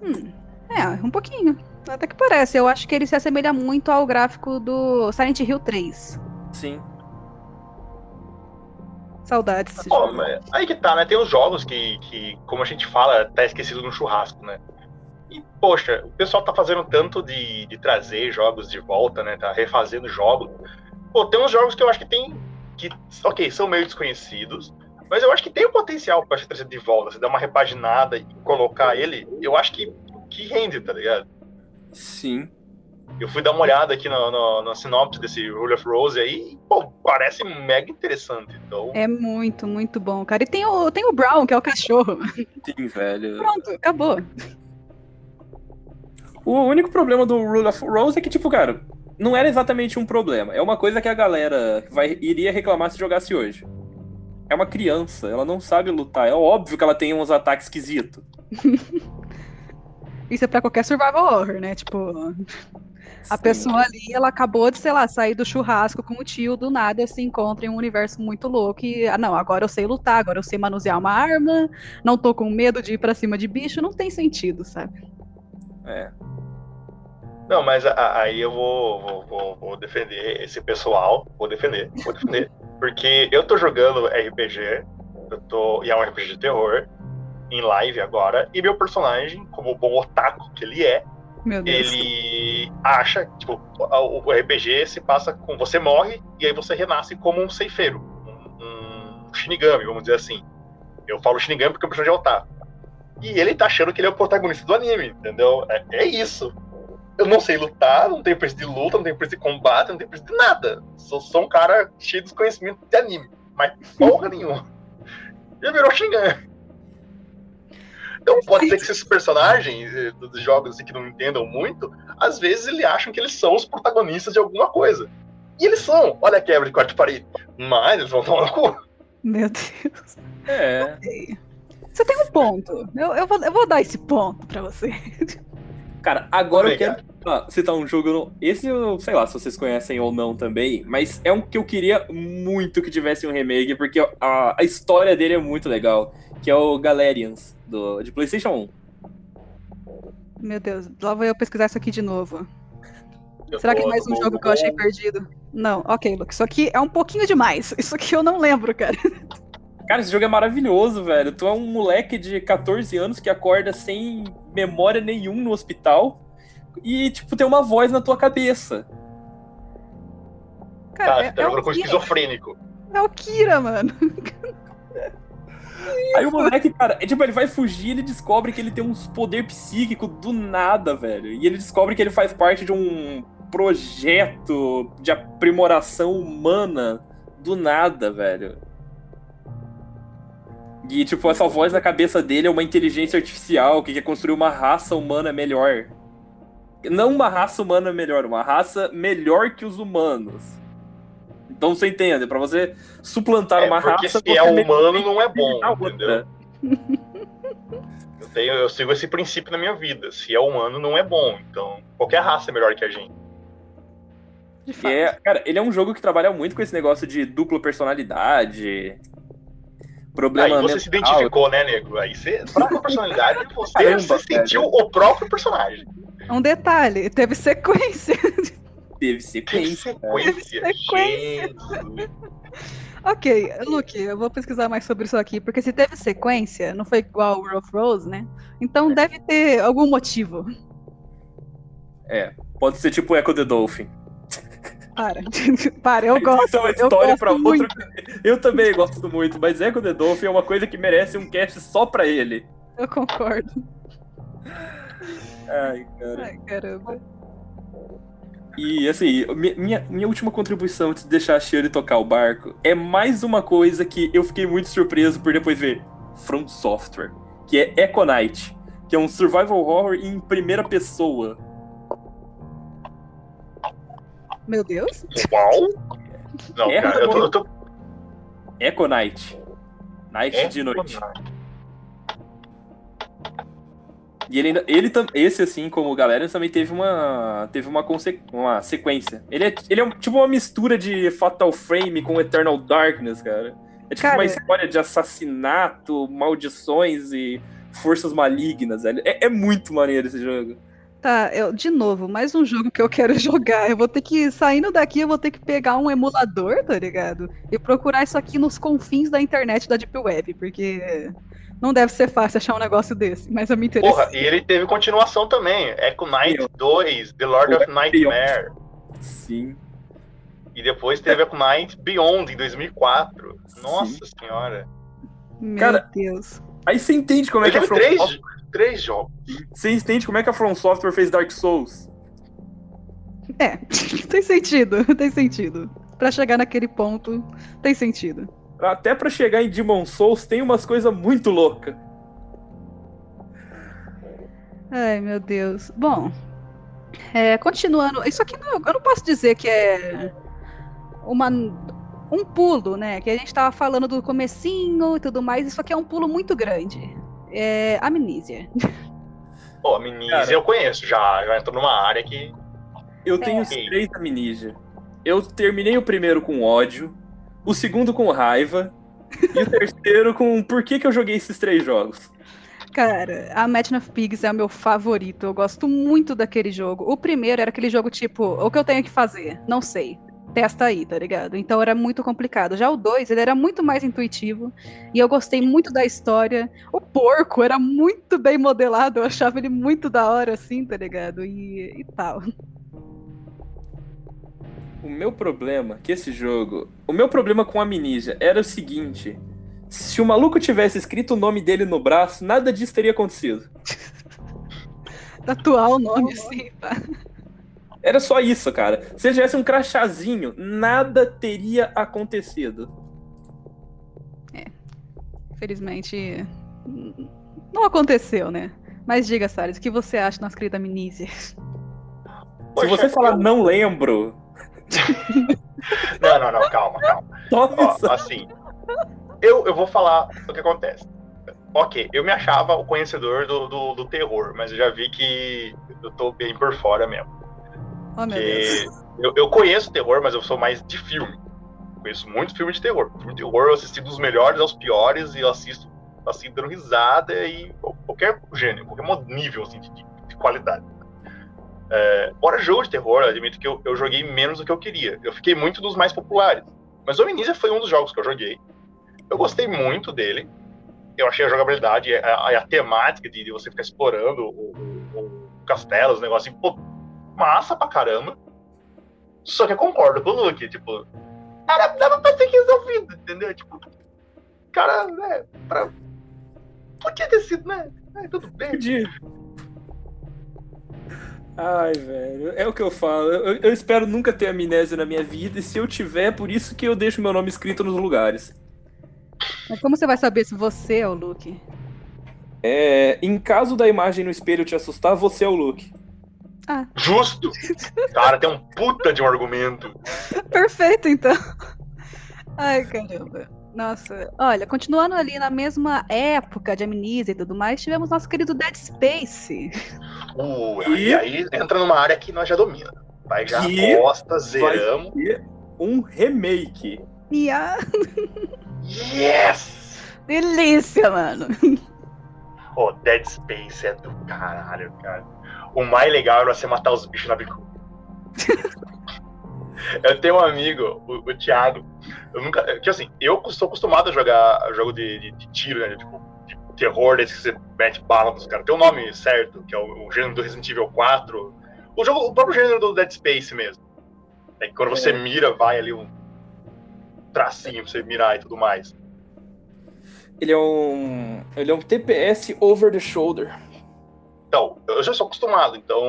Hum, é, um pouquinho. Até que parece. Eu acho que ele se assemelha muito ao gráfico do Silent Hill 3. Sim. Saudades. mas aí que tá, né? Tem os jogos que, que, como a gente fala, tá esquecido no churrasco, né? E, poxa, o pessoal tá fazendo tanto de, de trazer jogos de volta, né? Tá refazendo jogos. Pô, tem uns jogos que eu acho que tem. que, ok, são meio desconhecidos, mas eu acho que tem o potencial pra ser trazido de volta. Você dar uma repaginada e colocar ele, eu acho que, que rende, tá ligado? Sim. Eu fui dar uma olhada aqui no, no, na sinopse desse Rule of Rose aí, e, pô, parece mega interessante. Então, É muito, muito bom, cara. E tem o, tem o Brown, que é o cachorro. Sim, velho. Pronto, acabou. O único problema do Rule of Rose é que, tipo, cara, não era exatamente um problema. É uma coisa que a galera vai, iria reclamar se jogasse hoje. É uma criança, ela não sabe lutar. É óbvio que ela tem uns ataques esquisitos. Isso é pra qualquer survival horror, né? Tipo, a pessoa ali, ela acabou de, sei lá, sair do churrasco com o tio, do nada se encontra em um universo muito louco e, ah, não, agora eu sei lutar, agora eu sei manusear uma arma, não tô com medo de ir pra cima de bicho, não tem sentido, sabe? É. Não, mas aí eu vou, vou, vou, vou defender esse pessoal. Vou defender, vou defender. porque eu tô jogando RPG, eu tô, e é um RPG de terror, em live agora, e meu personagem, como bom otaku que ele é, ele acha, tipo, o o RPG se passa com. Você morre e aí você renasce como um ceifeiro, um, um Shinigami, vamos dizer assim. Eu falo Shinigami porque o personagem é otaku. E ele tá achando que ele é o protagonista do anime, entendeu? É, é isso. Eu não sei lutar, não tenho preço de luta, não tenho preço de combate, não tenho preço de nada. Sou, sou um cara cheio de conhecimento de anime, mas porra nenhuma. Ele virou Shinigami. Então pode ser que esses personagens eh, dos jogos assim, que não entendam muito, às vezes eles acham que eles são os protagonistas de alguma coisa. E eles são, olha a quebra de quarto parede. Mas eles vão tomar no cu. Meu Deus. É. Você tem um ponto. Eu, eu, vou, eu vou dar esse ponto pra você. Cara, agora eu Obrigado. quero ah, citar um jogo. no- Esse eu sei lá se vocês conhecem ou não também, mas é um que eu queria muito que tivesse um remake, porque a, a história dele é muito legal. Que é o Galerians, do, de PlayStation 1. Meu Deus, lá vou eu pesquisar isso aqui de novo. Eu Será que é mais um jogo que eu achei perdido? Não, ok, Luke. Isso aqui é um pouquinho demais. Isso aqui eu não lembro, cara. Cara, esse jogo é maravilhoso, velho. Tu é um moleque de 14 anos que acorda sem memória nenhum no hospital e, tipo, tem uma voz na tua cabeça. Cara, Tá, é, tá é, jogando o com esquizofrênico. é o Kira, mano. Aí o moleque, cara, é, tipo, ele vai fugir e ele descobre que ele tem uns poder psíquico do nada, velho. E ele descobre que ele faz parte de um projeto de aprimoração humana do nada, velho. E, tipo, essa voz na cabeça dele é uma inteligência artificial que quer construir uma raça humana melhor. Não uma raça humana melhor, uma raça melhor que os humanos. Então você entende, pra você suplantar É, uma porque raça. se é humano não é bom, entendeu? Eu, tenho, eu sigo esse princípio na minha vida. Se é humano, não é bom. Então, qualquer raça é melhor que a gente. De Que fato. é, cara, ele é um jogo que trabalha muito com esse negócio de dupla personalidade. Problema Aí você mental. se identificou, né, nego? Aí você, própria personalidade, você, Caramba, você sentiu o próprio personagem. Um detalhe, teve sequência. Teve sequência. sequência. Teve sequência. Ok, Luke, eu vou pesquisar mais sobre isso aqui, porque se teve sequência, não foi igual o World of Rose, né? Então deve ter algum motivo. É, pode ser tipo Echo the Dolphin. Para. Para, eu gosto. É uma eu história gosto pra outro. muito. Eu também gosto muito, mas Echo the Dolphin é uma coisa que merece um cast só pra ele. Eu concordo. Ai, cara. Ai, caramba. E assim, mi- minha, minha última contribuição antes de deixar a Shirley tocar o barco é mais uma coisa que eu fiquei muito surpreso por depois ver. From Software, que é Econite, que é um survival horror em primeira pessoa. Meu Deus. Uau! Não, É, cara, eu tô. Eu tô... Econite. Night de noite. E ele, ainda- ele esse assim, como o galera, também teve uma teve uma, uma sequência. Ele é, ele é um- tipo uma mistura de Fatal Frame com Eternal Darkness, cara. É tipo Cara, uma história de assassinato, maldições e forças malignas, velho. É, é muito maneiro esse jogo. Tá, eu, de novo, mais um jogo que eu quero jogar. Eu vou ter que, saindo daqui, eu vou ter que pegar um emulador, tá ligado? E procurar isso aqui nos confins da internet da Deep Web, porque não deve ser fácil achar um negócio desse, mas eu me interessei. Porra, e ele teve continuação também. Echo Knight 2, The Lord of Nightmare. Sim. E depois teve Echo Knight Beyond, em 2004. Nossa senhora. Meu cara, Deus. Aí você entende como é que a teve From três, Software, três jogos. você entende como é que a From Software fez Dark Souls. É, tem sentido, tem sentido. Pra chegar naquele ponto, tem sentido. Até pra chegar em Demon Souls tem umas coisas muito loucas. Ai, meu Deus. Bom, é, continuando. Isso aqui não, eu não posso dizer que é uma, um pulo, né? Que a gente tava falando do comecinho e tudo mais. Isso aqui é um pulo muito grande. É Amnesia. Pô, a Amnesia Cara. eu conheço já. Já entrou numa área que. Eu tenho os É. três Amnesia. Eu terminei o primeiro com ódio, o segundo com raiva e o terceiro com por que, que eu joguei esses três jogos. Cara, a Match of Pigs é o meu favorito. Eu gosto muito daquele jogo. O primeiro era aquele jogo tipo, o que eu tenho que fazer? Não sei. Testa aí, tá ligado? Então era muito complicado. Já o 2, ele era muito mais intuitivo. E eu gostei muito da história. O porco era muito bem modelado. Eu achava ele muito da hora, assim, tá ligado? E, e tal. O meu problema, que esse jogo. O meu problema com a Amnesia era o seguinte: se o maluco tivesse escrito o nome dele no braço, nada disso teria acontecido. Tatuar o nome, assim, tá? Era só isso, cara. Se ele tivesse um crachazinho, nada teria acontecido. Felizmente, n- não aconteceu, né? Mas diga, Salles, o que você acha nossa querida Amnesia? Se Poxa, você falar eu- não lembro, Não, não, não, calma, calma. Ó, assim, eu, eu vou falar o que acontece. Ok, eu me achava o conhecedor do, do, do terror, mas eu já vi que eu tô bem por fora mesmo. Oh, meu Deus. Eu, eu conheço terror, mas eu sou mais de filme. Conheço muito filme de terror. Filme de terror eu assisti dos melhores aos piores e eu assisto assim, dando risada e qualquer gênero, qualquer nível assim, de, de qualidade. É, fora jogo de terror, eu admito que eu, eu joguei menos do que eu queria. Eu fiquei muito dos mais populares. Mas o Amnesia foi um dos jogos que eu joguei. Eu gostei muito dele. Eu achei a jogabilidade, a, a- a temática de, de você ficar explorando o, o, o castelo, os negócios, assim, pô, massa pra caramba. Só que eu concordo com o Luke, tipo, cara, dava pra ter resolvido, entendeu? Tipo, cara, né, pra... podia ter sido, né? É, tudo bem. Podia. Ai, velho. É o que eu falo. Eu, eu espero nunca ter amnésia na minha vida, e se eu tiver, é por isso que eu deixo meu nome escrito nos lugares. Mas como você vai saber se você é o Luke? É, em caso da imagem no espelho te assustar, você é o Luke. Justo! Cara, tem um puta de um argumento. Perfeito, então. Ai, caramba. Nossa, olha, continuando ali na mesma época de Amnesia e tudo mais, tivemos nosso querido Dead Space. Uh, E- aí entra numa área que nós já domina. Vai já Que gosta, zeramos. um remake. A Yes! delícia, mano. Pô, Dead Space é do caralho, cara. O mais legal era você matar os bichos na bicuda. eu tenho um amigo, o, o Thiago. Eu nunca. Que assim, eu estou acostumado a jogar jogo de, de- de tiro, né? Tipo, de terror, desse que você mete bala nos caras. Tem um nome certo, que é o, o gênero do Resident Evil 4. O, jogo, o próprio gênero do Dead Space mesmo. É que quando você mira, vai ali um tracinho pra você mirar e tudo mais. Ele é um. Ele é um TPS over the shoulder. Eu já sou acostumado, então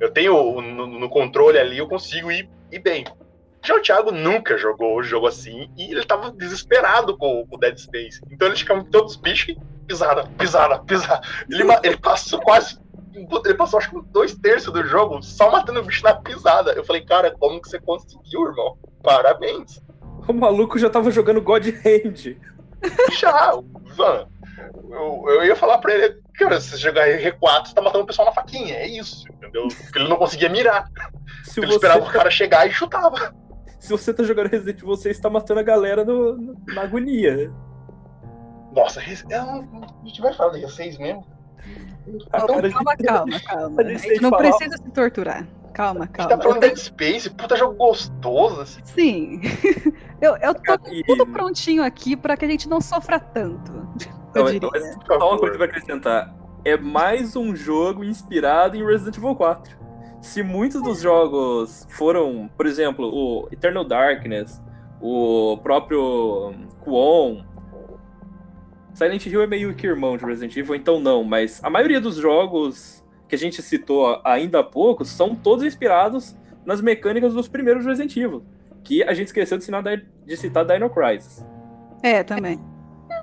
eu tenho no, no controle ali, eu consigo ir, ir bem. Já o Thiago nunca jogou o jogo assim e ele tava desesperado com o Dead Space. Então ele ficava todos os bichos pisada, pisada, pisada. Ele, ele passou quase. Ele passou acho que dois terços do jogo só matando o bicho na pisada. Eu falei, cara, como que você conseguiu, irmão? Parabéns. O maluco já tava jogando God Hand. Já, mano. Eu, eu ia falar pra ele, cara, se você jogar R4, você tá matando o pessoal na faquinha, é isso, entendeu? Porque ele não conseguia mirar. Se ele esperava o cara chegar e chutava. Se você tá jogando Resident Evil, você está matando a galera no, no, na agonia. Nossa, não, a gente vai falar de R6 mesmo? Calma, calma, calma, calma. A gente não falar... precisa se torturar. Calma, calma. A gente tá falando Dead Space, puta jogo gostoso. Assim. Sim. eu, eu tô com tudo prontinho aqui pra que a gente não sofra tanto. Eu diria. Só uma coisa pra acrescentar. É mais um jogo inspirado em Resident Evil 4 se muitos dos jogos foram, por exemplo, o Eternal Darkness, o próprio Kwon, Silent Hill é meio que irmão de Resident Evil, então não, mas a maioria dos jogos que a gente citou ainda há pouco são todos inspirados nas mecânicas dos primeiros Resident Evil, que a gente esqueceu de, citar, de citar Dino Crisis. É, também.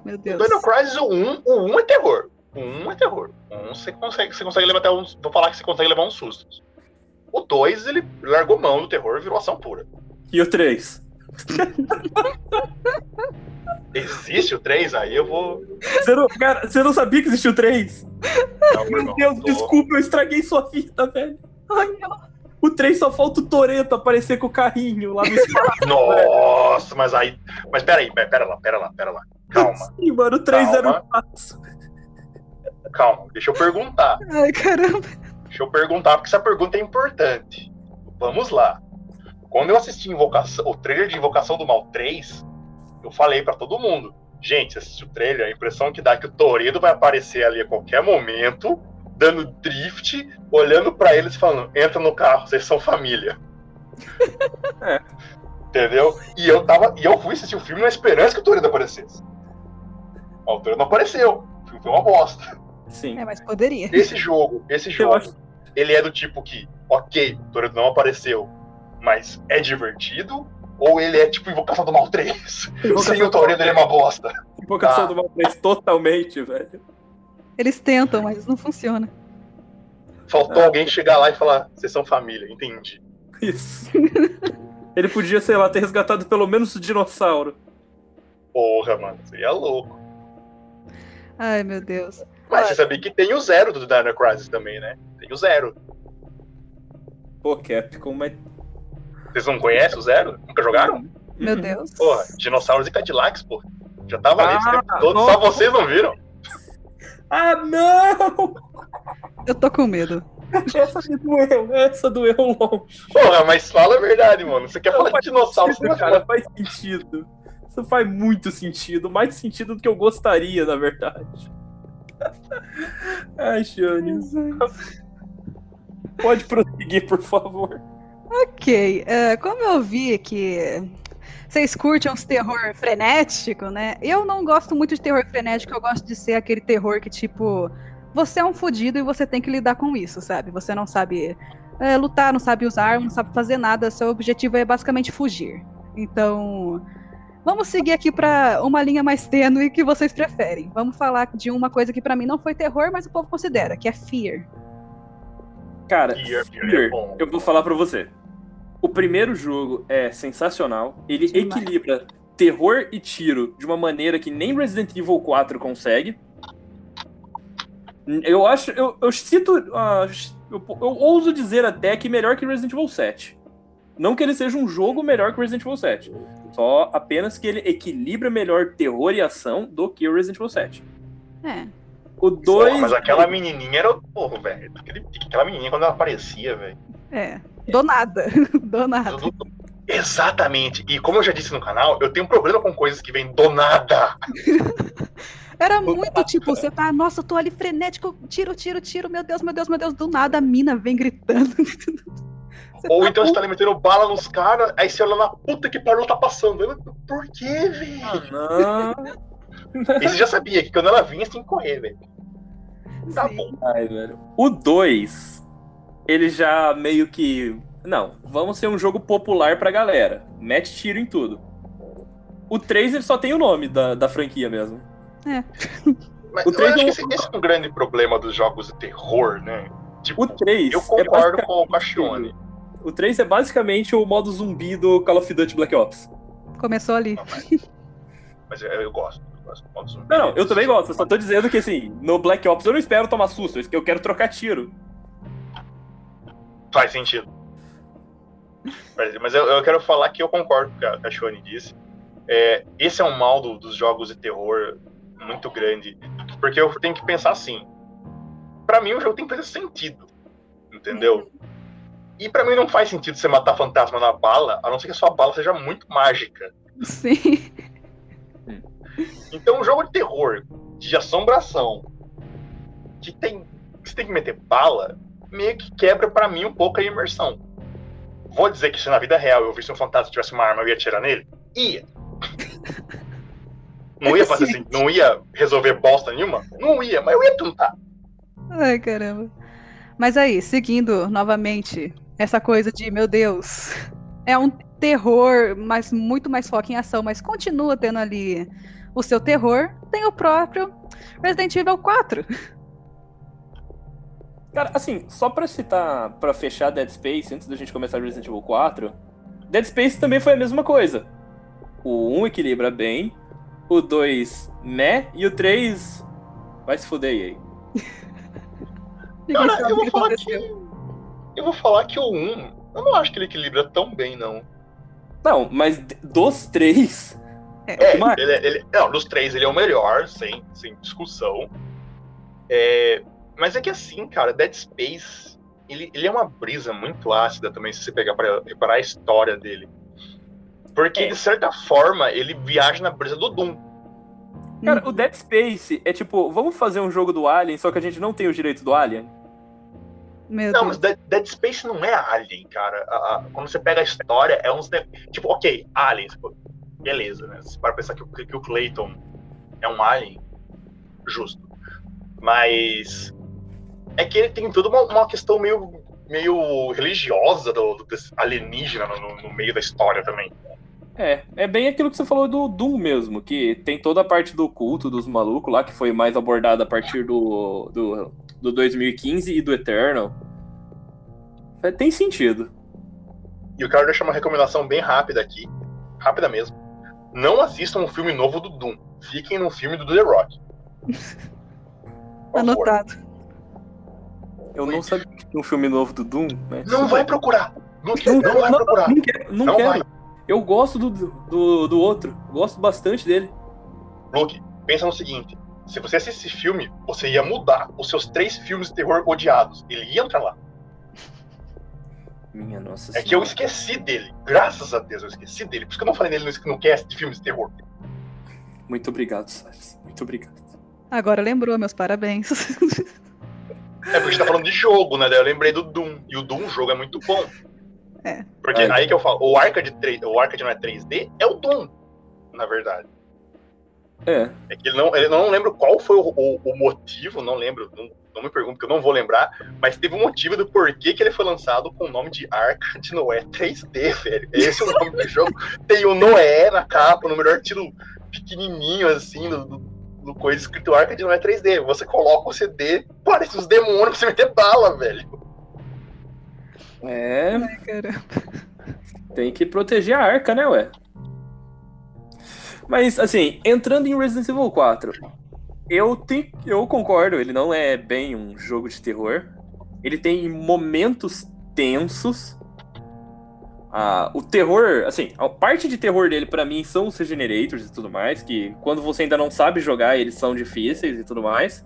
Meu Deus. O Dino Crisis, o 1, o 1 é terror. O 1 é terror. O 1 você consegue, você consegue levar até uns. Vou falar que você consegue levar uns sustos. O 2, ele largou mão do terror e virou ação pura. E o 3? Existe o 3? Aí eu vou. Você não, cara, você não sabia que existia o 3? Não, Meu Deus, tô... desculpa, eu estraguei sua vida, velho. Ai, não. O 3 só falta o Toreto aparecer com o carrinho lá no espaço. Nossa, mas aí. Mas peraí, pera lá, pera lá, pera lá. Calma. Sim, mano, o 3 Calma. era um passo. Calma, deixa eu perguntar. Ai, caramba. Deixa eu perguntar, porque essa pergunta é importante. Vamos lá. Quando eu assisti Invocação, o trailer de Invocação do Mal 3, eu falei para todo mundo: gente, assistiu o trailer, a impressão que dá é que o Toredo vai aparecer ali a qualquer momento, dando drift, olhando para eles falando: entra no carro, vocês são família. é. Entendeu? E eu tava. E eu fui assistir o filme na esperança que o Toredo aparecesse. O Toredo não apareceu. O filme foi uma bosta. Sim. É, mas poderia. Esse jogo, esse jogo, ele é do tipo que, ok, o Toreto não apareceu, mas é divertido? Ou ele é tipo Invocação do Mal 3? Sem o Toreto ele é uma bosta. Invocação ah. do Mal 3 totalmente, velho. Eles tentam, mas não funciona. Faltou ah. alguém chegar lá e falar, vocês são família, entendi. Isso. ele podia, sei lá, ter resgatado pelo menos o dinossauro. Porra, mano, você é louco. Ai, meu Deus. Mas você sabia que tem o zero do Dino Crisis também, né? Tem o zero. Pô, Capcom, mas. Vocês não conhecem o zero? Nunca jogaram? Meu. Deus. Porra, dinossauros e Cadillacs, pô. Já tava ah, ali esse tempo ah, todo, só vocês não viram. Ah, não! Eu tô com medo. Essa doeu, essa doeu longe. Porra, mas fala a verdade, mano. Você quer não, falar de dinossauro, sentido, cara, faz sentido. Isso faz muito sentido, mais sentido do que eu gostaria, na verdade. Ai, Shane. Pode prosseguir, por favor. Ok. Uh, como eu vi que vocês curtem uns terror frenético, né? Eu não gosto muito de terror frenético, eu gosto de ser aquele terror que, tipo, você é um fodido e você tem que lidar com isso, sabe? Você não sabe é, lutar, não sabe usar, não sabe fazer nada, seu objetivo é basicamente fugir. Então, Vamos seguir aqui para uma linha mais tênue que vocês preferem. Vamos falar de uma coisa que para mim não foi terror, mas o povo considera, que é Fear. Cara, Fear, fear é eu vou falar para você. O primeiro jogo é sensacional. Ele Demais. equilibra terror e tiro de uma maneira que nem Resident Evil 4 consegue. Eu acho, eu, eu cito, uh, eu, eu ouso dizer até que melhor que Resident Evil 7. Não que ele seja um jogo melhor que Resident Evil 7. Só apenas que ele equilibra melhor terror e ação do que o Resident Evil 7. É. O 2. Mas aquela menininha era o porro, velho. Aquela menininha quando ela aparecia, velho. É. Do nada. Do nada. Exatamente. E como eu já disse no canal, eu tenho um problema com coisas que vêm do nada. Era muito tipo, você tá, nossa, eu tô ali frenético, tiro, tiro, tiro, meu Deus, meu Deus, meu Deus, do nada a mina vem gritando. Ou tá então você tá ali metendo bala nos caras, aí você olha na puta que pariu, tá passando. Eu, Por quê, velho? Ah, não. e você já sabia que quando ela vinha, você tem que correr, velho. Tá Sim. bom. Ai, velho. O 2, ele já meio que Não, vamos ser um jogo popular pra galera. Mete tiro em tudo. O 3 ele só tem o nome da, da franquia mesmo. Mas O eu três acho é que um- esse, esse é um grande problema dos jogos de terror, né? Tipo, O 3 eu é concordo com o basicamente- Cachione. O 3 é basicamente o modo zumbi do Call of Duty Black Ops. Começou ali. Não, mas, mas eu, eu gosto. Eu gosto do modo zumbi. Não, não, eu também gosto. Eu só tô dizendo que assim, no Black Ops eu não espero tomar susto, eu quero trocar tiro. Faz sentido. Mas, eu, eu quero falar que eu concordo com o que a Cachione disse. É, esse é um mal do- dos jogos de terror muito grande. Porque eu tenho que pensar assim. Pra mim, o jogo tem que fazer sentido. Entendeu? E pra mim não faz sentido você matar fantasma na bala, a não ser que a sua bala seja muito mágica. Sim. Então, um jogo de terror, de assombração, que tem que você tem que meter bala, meio que quebra pra mim um pouco a imersão. Vou dizer que se na vida real eu visse um fantasma e tivesse uma arma, eu ia atirar nele? Ia. Não ia fazer assim, não ia resolver bosta nenhuma? Não ia, mas eu ia tentar. Ai, caramba. Mas aí, seguindo novamente essa coisa de, meu Deus, é um terror, mas muito mais foco em ação, mas continua tendo ali o seu terror, tem o próprio Resident Evil 4. Cara, assim, só pra citar, pra fechar Dead Space, antes da gente começar Resident Evil 4, Dead Space também foi a mesma coisa. O 1 equilibra bem, o 2 né, e o 3 vai se fuder aí. Cara, eu vou que falar aconteceu. que. Eu vou falar que o 1, eu não acho que ele equilibra tão bem, não. Não, mas dos três, É, Mas- ele, ele, não, dos três ele é o melhor, sem, sem discussão. É, mas é que assim, cara, Dead Space, ele, ele é uma brisa muito ácida também, se você pegar pra reparar a história dele. Porque, É. de certa forma, ele viaja na brisa do Doom. cara, Uhum. o Dead Space é tipo, vamos fazer um jogo do Alien, só que a gente não tem os direitos do Alien? Meu Não, Deus. mas Dead, Dead Space não é Alien, cara. A- a- quando você pega a história, é uns. Tipo, ok, Aliens, pô, beleza, né? Se para pensar que, o- que o Clayton é um Alien, justo. Mas. É que ele tem toda uma, uma questão meio, meio religiosa do, do alienígena no, no meio da história também. É, é bem aquilo que você falou do Doom mesmo, que tem toda a parte do culto dos malucos lá, que foi mais abordada a partir do, do, do 2015 e do Eternal. É, tem sentido. E eu quero deixar uma recomendação bem rápida aqui, rápida mesmo. Não assistam um filme novo do Doom. Fiquem no filme do The Rock. Anotado. Eu não sabia que tinha um filme novo do Doom, mas. Não vai procurar. Não, Não, não vai não, procurar. não quero. Não Não quero. vai. Eu gosto do, do, do outro. Gosto bastante dele. Luke, pensa no seguinte: se você assiste esse filme, você ia mudar os seus três filmes de terror odiados. Ele ia entrar lá. Minha nossa É que eu senhora. esqueci dele. Graças a Deus eu esqueci dele. Por isso que eu não falei nele no, no cast de filmes de terror. Muito obrigado, Salles. Muito obrigado. Agora lembrou, meus parabéns. É porque a gente tá falando de jogo, né? Daí eu lembrei do Doom. E o Doom, o jogo é muito bom. É. Porque É. aí que eu falo, o Arcade, 3, o Arcade não é 3D, é o Doom, na verdade. É. É que ele não, ele não lembro qual foi o, o- o motivo, não lembro, não, não me pergunto, que eu não vou lembrar, mas teve um motivo do porquê que ele foi lançado com o nome de Arcade Noé 3D, velho. Esse é o nome do jogo. Tem o Noé na capa, no melhor estilo pequenininho, assim, no, no- no coisa escrito Arcade Noé 3D. Você coloca o CD, parece uns demônios pra você meter bala, velho. É. Ai, caramba. Tem que proteger a arca, né, ué? Mas, assim, entrando em Resident Evil 4, eu, tenho, eu concordo, ele não é bem um jogo de terror. Ele tem momentos tensos. Ah, o terror, assim, a parte de terror dele pra mim são os regenerators e tudo mais, que quando você ainda não sabe jogar, eles são difíceis e tudo mais.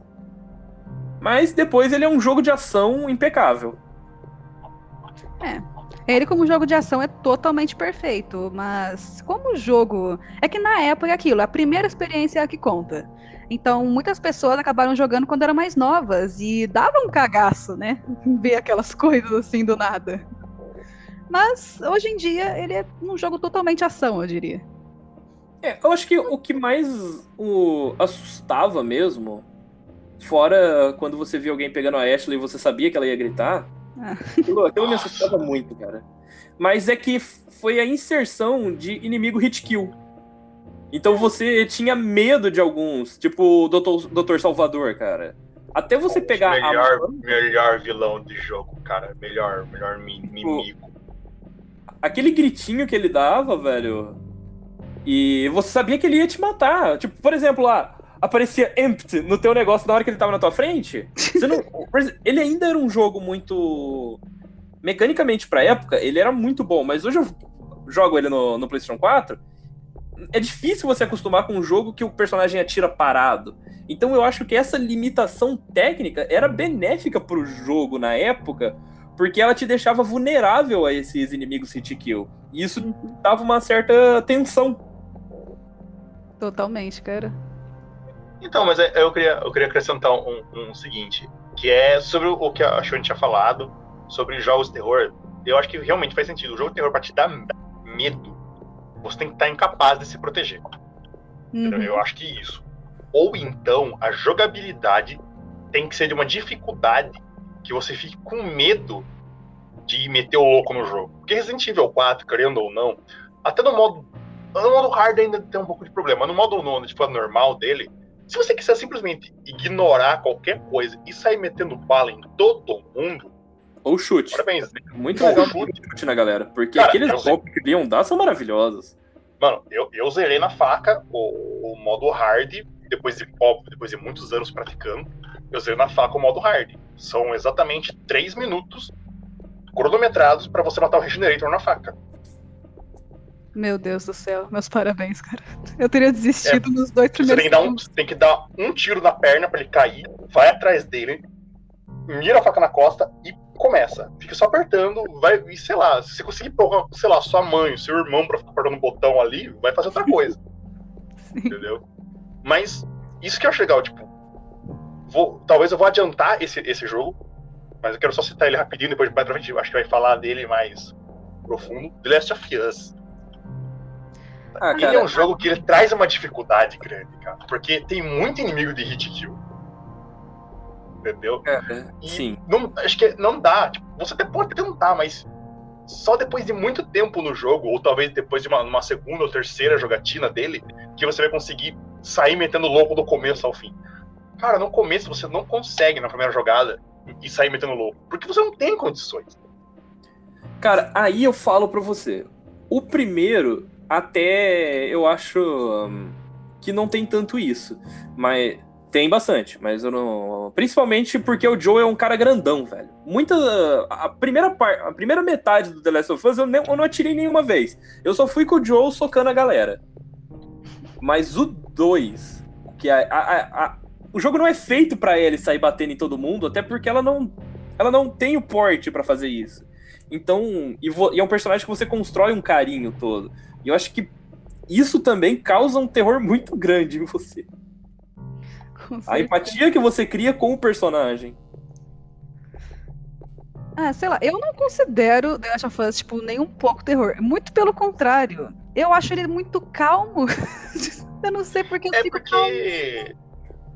Mas depois ele é um jogo de ação impecável. Ele, como jogo de ação, é totalmente perfeito, mas como jogo. É que na época é aquilo, a primeira experiência é a que conta. Então, muitas pessoas acabaram jogando quando eram mais novas e dava um cagaço, né? Ver aquelas coisas assim do nada. Mas hoje em dia ele é um jogo totalmente ação, eu diria. É, eu acho que o que mais o assustava mesmo, fora quando você via alguém pegando a Ashley e você sabia que ela ia gritar, Aquilo, aquilo me assustava muito, cara. Mas é que foi a inserção de inimigo hit kill. Então você tinha medo de alguns, tipo o Doutor, Doutor Salvador, cara. Até você pegar melhor, a. melhor vilão de jogo, cara. Melhor, melhor mi- inimigo. Aquele gritinho que ele dava, velho. E você sabia que ele ia te matar. Tipo, por exemplo, lá, aparecia empty no teu negócio na hora que ele tava na tua frente. Você não... Ele ainda era um jogo muito. Mecanicamente pra época, ele era muito bom, mas hoje eu jogo ele no, no PlayStation 4. É difícil você acostumar com um jogo que o personagem atira parado. Então eu acho que essa limitação técnica era benéfica pro jogo na época, porque ela te deixava vulnerável a esses inimigos hit kill. E isso dava uma certa tensão. Totalmente, cara. Então, mas é- eu queria, eu queria acrescentar um, um seguinte, que é sobre o que a Shone tinha falado, sobre jogos de terror. Eu acho que realmente faz sentido. O jogo de terror, pra te dar medo, você tem que estar incapaz de se proteger. Uhum. Eu acho que isso. Ou então, a jogabilidade tem que ser de uma dificuldade que você fique com medo de meter o louco no jogo. Porque Resident Evil 4, querendo ou não, até no modo. No modo hard ainda tem um pouco de problema. mas No modo nono, tipo, normal dele, se você quiser simplesmente ignorar qualquer coisa e sair metendo bala em todo mundo, Ou chute. parabéns. Muito Ou legal chute. chute na galera. Porque Cara, aqueles golpes que ele iam dar são maravilhosos. Mano, eu, eu zerei na faca o, o modo hard, depois de, óbvio, depois de muitos anos praticando, eu zerei na faca o modo hard. São exatamente 3 minutos cronometrados pra você matar o Regenerator na faca. Meu Deus do céu, meus parabéns, cara. Eu teria desistido nos dois É, Você primeiros tem que, dar um, tem que dar um tiro na perna pra ele cair, vai atrás dele, mira a faca na costa e começa. Fica só apertando, vai, e sei lá, se você conseguir pôr, sei lá, sua mãe, seu irmão pra ficar apertando o botão ali, vai fazer outra coisa. Sim. entendeu? Mas isso que eu acho legal, tipo, vou, talvez eu vou adiantar esse, esse jogo, mas eu quero só citar ele rapidinho, depois mais pra frente, acho que vai falar dele mais profundo. The Last of Us. Ah, Ele é cara, um jogo que ele traz uma dificuldade grande, cara, porque tem muito inimigo de hit kill. Entendeu? cara, E sim. Não, acho que não dá. Tipo, você até pode tentar, mas só depois de muito tempo no jogo, ou talvez depois de uma, uma segunda ou terceira jogatina dele, que você vai conseguir sair metendo louco do começo ao fim. Cara, no começo você não consegue na primeira jogada e sair metendo louco, porque você não tem condições. Cara, aí eu falo pra você. O primeiro, até eu acho hum, que não tem tanto isso. Mas tem bastante, mas eu não. Principalmente porque o Joe é um cara grandão, velho. Muita. A primeira, par... a primeira metade do The Last of Us eu, nem... eu não atirei nenhuma vez. Eu só fui com o Joe socando a galera. Mas o 2, que a, a- a- a- o jogo não é feito pra ele sair batendo em todo mundo, até porque ela não, ela não tem o porte pra fazer isso. Então, e, vo- e é um personagem que você constrói um carinho todo. E eu acho que isso também causa um terror muito grande em você. A empatia que você cria com o personagem. Ah, sei lá, eu não considero The Last of Us, tipo, nem um pouco terror. Muito pelo contrário. Eu acho ele muito calmo. eu não sei porque eu É fico calmo.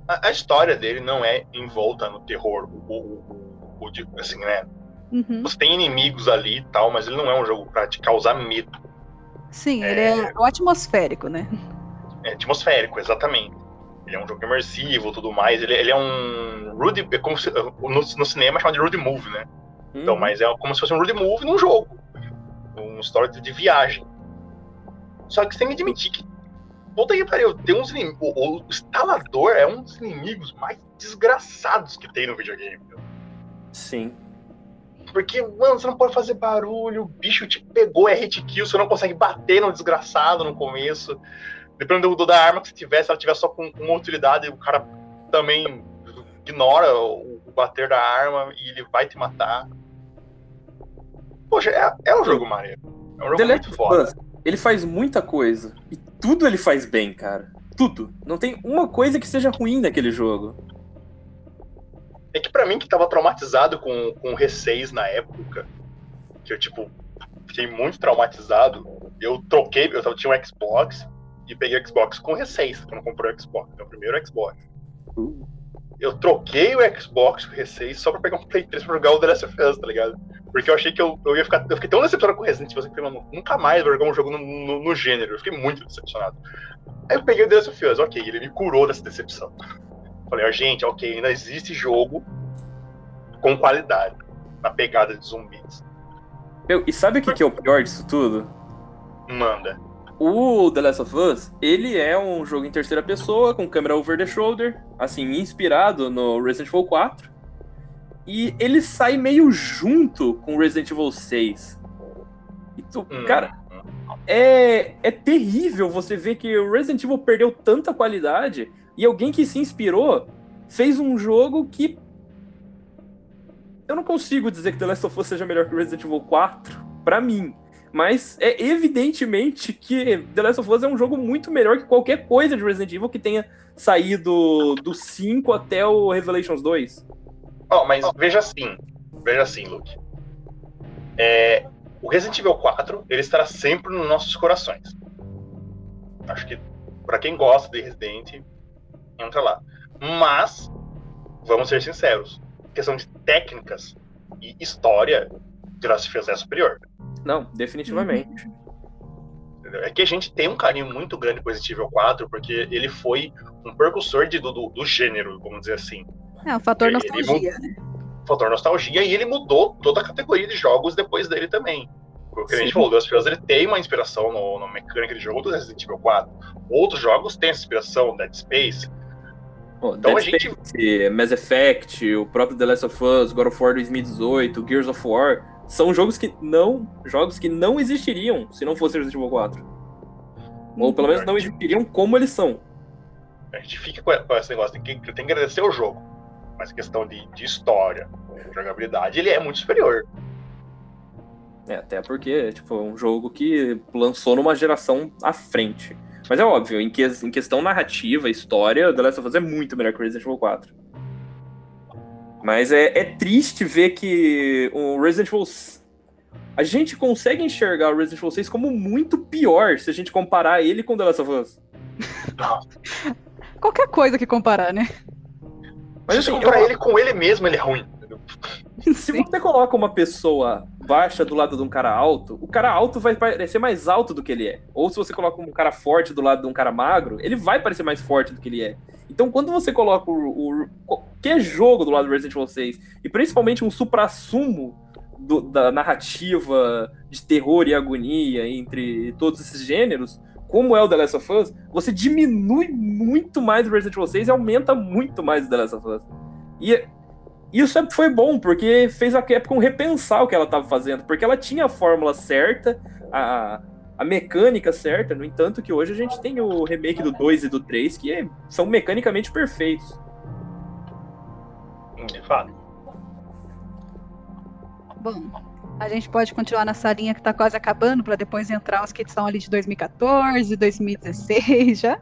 A, a história dele não é envolta no terror. O, o, o- o de- assim, né? Uhum. Você tem inimigos ali e tal, mas ele não é um jogo pra te causar medo. Sim, ele é o atmosférico, né? É atmosférico, exatamente. Ele é um jogo imersivo tudo mais. Ele, ele é um Rudy. É como se, no, no cinema chama de Rudy Movie, né? Então, Hum, mas é como se fosse um Rudy Movie num jogo. Uma história de, de viagem. Só que você tem que admitir que. Puta que pariu, tem uns inimigos. O, o instalador é um dos inimigos mais desgraçados que tem no videogame. meu. Sim. Porque, mano, você não pode fazer barulho, o bicho te pegou, é hit kill, você não consegue bater no desgraçado no começo. Dependendo do, da arma que você tiver, se ela tiver só com uma utilidade, o cara também ignora o, o bater da arma e ele vai te matar. Poxa, é, é um jogo maneiro. É um jogo The Last muito of foda. Ele faz muita coisa. E tudo ele faz bem, cara. Tudo. Não tem uma coisa que seja ruim naquele jogo. É que pra mim, que tava traumatizado com, com o R6 na época, que eu, tipo, fiquei muito traumatizado, eu troquei, eu tinha um Xbox e peguei o Xbox com R6, que eu não comprei o Xbox, meu primeiro Xbox. Uh. Eu eu troquei o Xbox com o R6 só pra pegar um Play 3 pra jogar o The Last of Us, tá ligado? Porque eu achei que eu, eu ia ficar. Eu fiquei tão decepcionado com o Resident Evil que eu nunca mais vou jogar um jogo no, no, no, gênero. Eu fiquei muito decepcionado. Aí eu peguei o The Last of Us, ok, ele me curou dessa decepção. Falei, ó, gente, ok, ainda existe jogo com qualidade na pegada de zumbis. Meu, e sabe o que, que é o pior disso tudo? Manda. O The Last of Us, ele é um jogo em terceira pessoa, com câmera over the shoulder, assim, inspirado no Resident Evil 4. E ele sai meio junto com Resident Evil 6. E tu, hum. cara, é, é terrível você ver que o Resident Evil perdeu tanta qualidade e alguém que se inspirou fez um jogo que. Eu não consigo dizer que The Last of Us seja melhor que Resident Evil 4, para mim. Mas é evidentemente que The Last of Us é um jogo muito melhor que qualquer coisa de Resident Evil que tenha saído do 5 até o Revelations 2. Ó, oh, mas veja assim, veja assim, Luke. É, o Resident Evil 4, ele estará sempre nos nossos corações. Acho que para quem gosta de Resident, entra lá. Mas, vamos ser sinceros, questão de técnicas e história, Us é superior. Não, definitivamente. Uhum. É que a gente tem um carinho muito grande por Resident Evil 4, porque ele foi um precursor de, do, do gênero, vamos dizer assim. É, o fator ele, nostalgia, ele, né? Fator nostalgia, e ele mudou toda a categoria de jogos depois dele também. Porque a gente falou, The Last ele tem uma inspiração no, na mecânica de jogo do Resident Evil 4. Outros jogos têm essa inspiração, Dead Space. Oh, então Dead a gente. Space, Mass Effect, o próprio The Last of Us, God of War 2018, Gears of War são jogos que não jogos que não existiriam se não fosse Resident Evil 4. Ou pelo menos não existiriam como eles são. A gente fica com esse negócio, tem que, tem que agradecer o jogo. Mas questão de, de história, jogabilidade, ele é muito superior. É, até porque, tipo, é um jogo que lançou numa geração à frente. Mas é óbvio, em, que, em questão narrativa, história, The Last of Us é muito melhor que Resident Evil 4. Mas é, é triste ver que o Resident Evil. A gente consegue enxergar o Resident Evil 6 como muito pior se a gente comparar ele com The Last of Us. Qualquer coisa que comparar, né? Mas se assim, comparar eu... ele com ele mesmo, ele é ruim. Se você coloca uma pessoa baixa do lado de um cara alto, o cara alto vai parecer mais alto do que ele é. Ou se você coloca um cara forte do lado de um cara magro, ele vai parecer mais forte do que ele é. Então, quando você coloca o, o qualquer jogo do lado do Resident Evil 6, e principalmente um supra-sumo da narrativa de terror e agonia entre todos esses gêneros, como é o The Last of Us, você diminui muito mais o Resident Evil 6 e aumenta muito mais o The Last of Us. E isso é, foi bom, porque fez a Capcom repensar o que ela estava fazendo, porque ela tinha a fórmula certa, a, a mecânica certa, no entanto que hoje a gente tem o remake do 2 e do 3 que são mecanicamente perfeitos. De fato. Bom, a gente pode continuar nessa linha que está quase acabando, para depois entrar os que estão ali de 2014, 2016 já.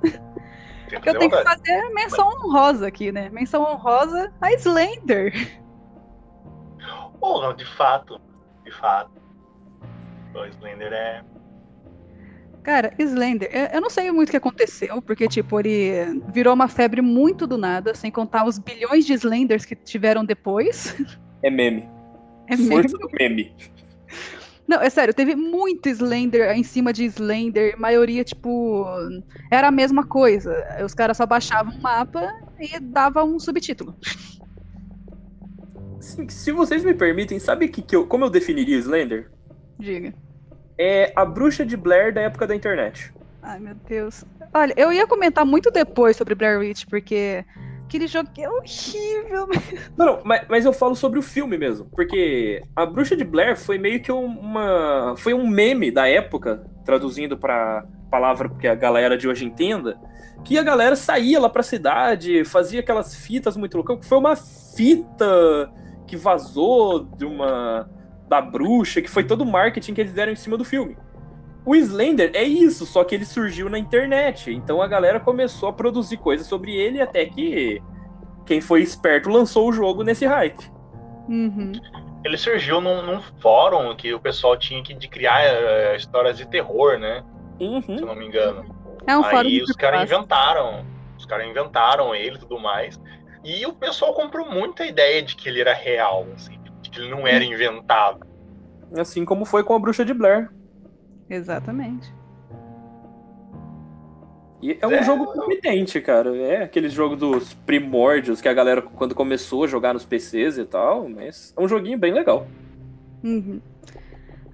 Eu tenho que fazer menção honrosa aqui, né? Menção honrosa a Slender. Oh, de fato. De fato. O Slender é. Cara, Slender, eu não sei muito o que aconteceu, porque, tipo, ele virou uma febre muito do nada, sem contar os bilhões de Slenders que tiveram depois. É meme. É meme. meme. Não, é sério, teve muito Slender em cima de Slender, maioria, tipo, era a mesma coisa. Os caras só baixavam o mapa e davam um subtítulo. Se, se vocês me permitem, sabe que, que eu, como eu definiria Slender? Diga. É a bruxa de Blair da época da internet. Ai, meu Deus. Olha, eu ia comentar muito depois sobre Blair Witch, porque Aquele jogo é horrível. Não, não mas, mas, eu falo sobre o filme mesmo. Porque a Bruxa de Blair foi meio que uma. Foi um meme da época, traduzindo pra palavra que a galera de hoje entenda. Que a galera saía lá pra cidade, fazia aquelas fitas muito loucas. Foi uma fita que vazou de uma. Da bruxa, que foi todo o marketing que eles deram em cima do filme. O Slender é isso, só que ele surgiu na internet. Então a galera começou a produzir coisas sobre ele até que quem foi esperto lançou o jogo nesse hype. Uhum. Ele surgiu num, num, fórum que o pessoal tinha que de criar uh, histórias de terror, né? Uhum. Se eu não me engano. É um Aí os caras inventaram. Os caras inventaram ele e tudo mais. E o pessoal comprou muita ideia de que ele era real, assim, ele não era inventado. Assim como foi com a Bruxa de Blair. Exatamente. E é um É. jogo competente, cara. É aquele jogo dos primórdios que a galera, quando começou a jogar nos PCs e tal, mas é um joguinho bem legal. Uhum.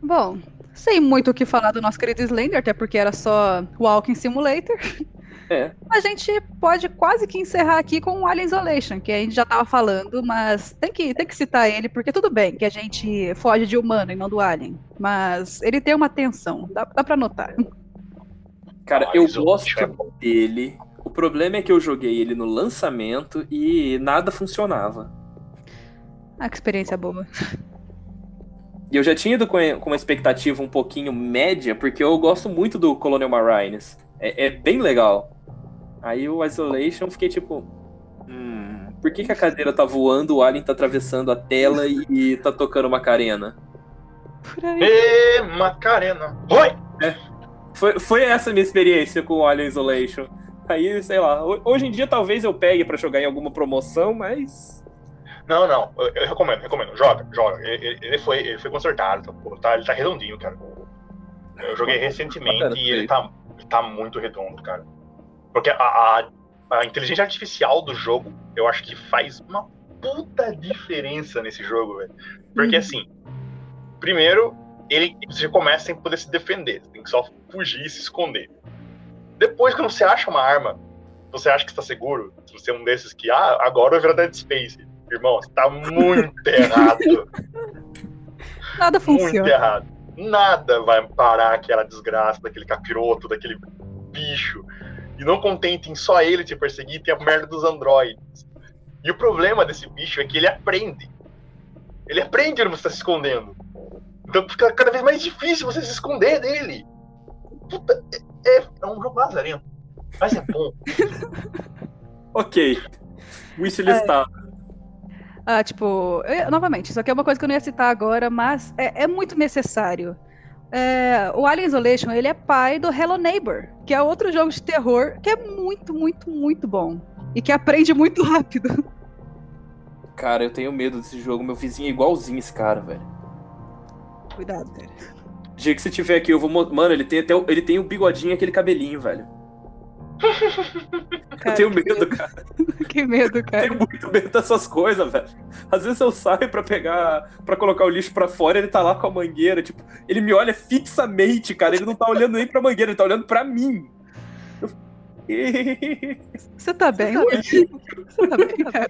Bom, sem muito o que falar do nosso querido Slender, até porque era só Walking Simulator. É. A gente pode quase que encerrar aqui com o Alien Isolation, que a gente já tava falando, mas tem que, tem que citar ele, porque tudo bem que a gente foge de humano e não do Alien. Mas ele tem uma tensão, dá, dá pra notar. Cara, eu gosto dele. O problema é que eu joguei ele no lançamento e nada funcionava. Ah, que experiência boa. E eu já tinha ido com com uma expectativa um pouquinho média, porque eu gosto muito do Colonial Marines. É, é bem legal. Aí o Isolation eu fiquei tipo. Hum, por que, que a cadeira tá voando, o Alien tá atravessando a tela e, e tá tocando Macarena? Por aí. Ê, Macarena. Oi! Foi, foi essa a minha experiência com o Alien Isolation. Aí, sei lá, ho- hoje em dia talvez eu pegue pra jogar em alguma promoção, mas. Não, não, eu, eu recomendo, recomendo. Joga, joga. Ele, ele- foi, ele foi consertado, tá, pô, tá, ele tá redondinho, cara. Eu joguei recentemente Bacana, e ele tá, ele tá muito redondo, cara. Porque a, a, a inteligência artificial do jogo, eu acho que faz uma puta diferença nesse jogo, velho. Porque Uhum. assim, primeiro, ele você começa sem poder se defender, você tem que só fugir e se esconder. Depois, quando você acha uma arma, você acha que está seguro, se você é um desses que, ah, agora eu vou virar Dead Space. Irmão, você tá muito errado. Nada muito funciona. errado. Nada vai parar aquela desgraça daquele capiroto, daquele bicho. E não contente em só ele te perseguir, tem a merda dos androides. E o problema desse bicho é que ele aprende. Ele aprende onde você está se escondendo. Então fica cada vez mais difícil você se esconder dele. Puta, é, é- é um jogo lazarento. Mas é bom. Ok. Wish listado. Ah, tipo, eu- novamente, isso aqui é uma coisa que eu não ia citar agora, mas é, é muito necessário. É, o Alien Isolation, ele é pai do Hello Neighbor, que é outro jogo de terror que é muito, muito, muito bom. E que aprende muito rápido. Cara, eu tenho medo desse jogo. Meu vizinho é igualzinho esse cara, velho. Cuidado, cara. Dia que você tiver aqui, eu vou. Mano, ele tem até o, ele tem o bigodinho e aquele cabelinho, velho. Eu Cara, tenho que medo, cara. Que medo, Eu cara. tenho muito medo dessas coisas, velho. Às vezes eu saio pra pegar, pra colocar o lixo pra fora, ele tá lá com a mangueira, tipo, ele me olha fixamente, cara. Ele não tá olhando nem pra mangueira, ele tá olhando pra mim. Eu- Você tá bem? Luigi? Você tá bem, cara?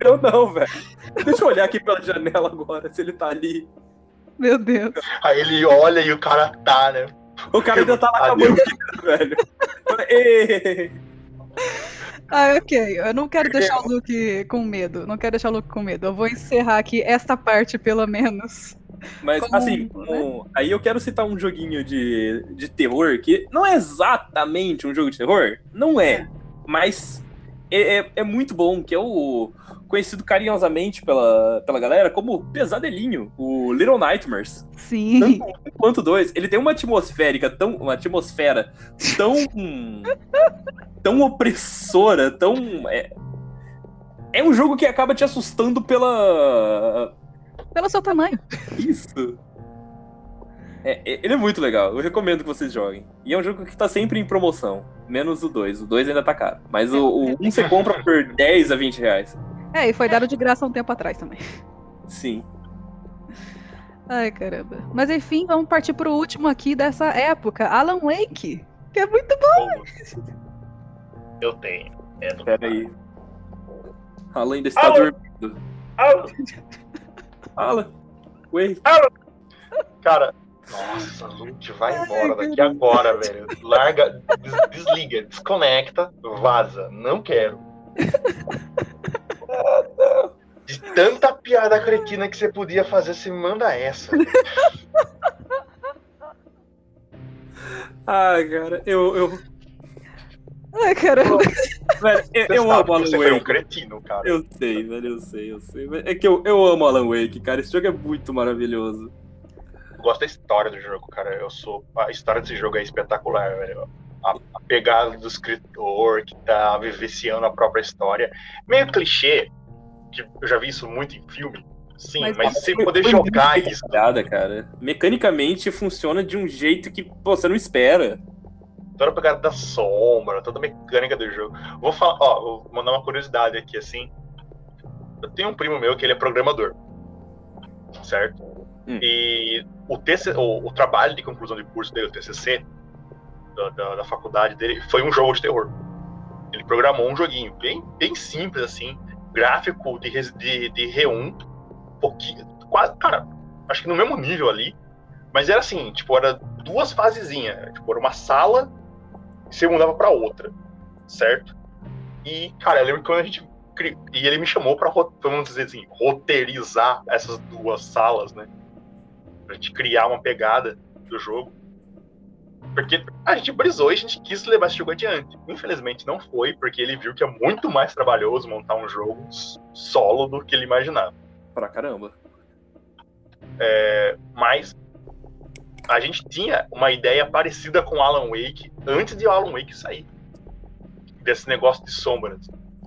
Eu não, velho. Deixa eu olhar aqui pela janela agora, se ele tá ali. Meu Deus. Aí ele olha e o cara tá, né? O cara ainda tá lá com a mangueira, velho. Ei. Ah, ok. Eu não quero deixar o Luke com medo. Não quero deixar o Luke com medo. Eu vou encerrar aqui esta parte, pelo menos. Mas, Como, assim, né? aí eu quero citar um joguinho de, de terror que não é exatamente um jogo de terror, não é, mas é, é, é muito bom, que é o conhecido carinhosamente pela, pela galera como Pesadelinho, o Little Nightmares. Sim. Tanto um quanto dois. Ele tem uma atmosférica tão. Uma atmosfera tão. tão opressora, tão. É, é um jogo que acaba te assustando pela. Pelo seu tamanho. Isso. É, é- ele é muito legal, eu recomendo que vocês joguem. E é um jogo que tá sempre em promoção. Menos o 2. O 2 ainda tá caro. Mas o 1 um você compra por 10 a 20 reais. É, e foi dado de graça um tempo atrás também. Sim. Ai, caramba. Mas enfim, vamos partir pro último aqui dessa época. Alan Wake. Que é muito bom. Eu tenho. É do Pera aí. Alan ainda está Alô? dormindo. Ah, Alan. Wait. Cara, nossa, Lute, vai embora daqui agora, velho. Larga, des- desliga, desconecta, vaza. Não quero. De tanta piada cretina que você podia fazer, você me manda essa. Ai, cara, eu. eu Ai, caramba. velho, eu, Você eu amo que Alan você foi um Wake. cretino, cara. Eu sei, velho, eu sei, eu sei. É que eu, eu amo Alan Wake, cara. Esse jogo é muito maravilhoso. Eu gosto da história do jogo, cara. Eu sou. A história desse jogo é espetacular, velho. A, a pegada do escritor que tá vivenciando a própria história. Meio clichê, que eu já vi isso muito em filme, sim, mas, Mas mas você poder jogar isso. trabalhada, cara. Mecanicamente funciona de um jeito que pô, você não espera. toda a pegada da sombra, toda a mecânica do jogo. Vou falar, ó, vou mandar uma curiosidade aqui, assim. Eu tenho um primo meu que ele é programador, certo? Hum. E o, TC, o, o trabalho de conclusão de curso dele, o TCC, da, da, da faculdade dele, foi um jogo de terror. Ele programou um joguinho bem, bem simples, assim, gráfico de, de, de R1, pouquinho, quase, cara, acho que no mesmo nível ali, mas era assim, tipo, era duas fasezinhas, tipo, era uma sala e você mudava pra outra, certo? E, cara, eu lembro que quando a gente. E ele me chamou pra, ro- vamos dizer assim, roteirizar essas duas salas, né? Pra gente criar uma pegada do jogo. Porque a gente brisou e a gente quis levar esse jogo adiante. Infelizmente não foi, porque ele viu que é muito mais trabalhoso montar um jogo solo do que ele imaginava. Pra caramba. Mas a gente tinha uma ideia parecida com Alan Wake antes de Alan Wake sair. Desse negócio de sombras.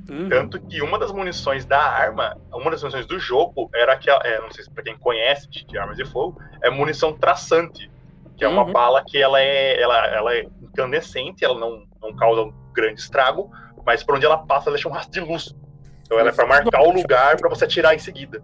Uhum. Tanto que uma das munições da arma, uma das munições do jogo era que, é, não sei se pra quem conhece de armas de fogo, é munição traçante, que é uma Uhum. bala que ela é, ela, ela é incandescente, ela não, não causa um grande estrago, mas por onde ela passa ela deixa um rastro de luz. Então ela é para marcar o lugar para você atirar em seguida.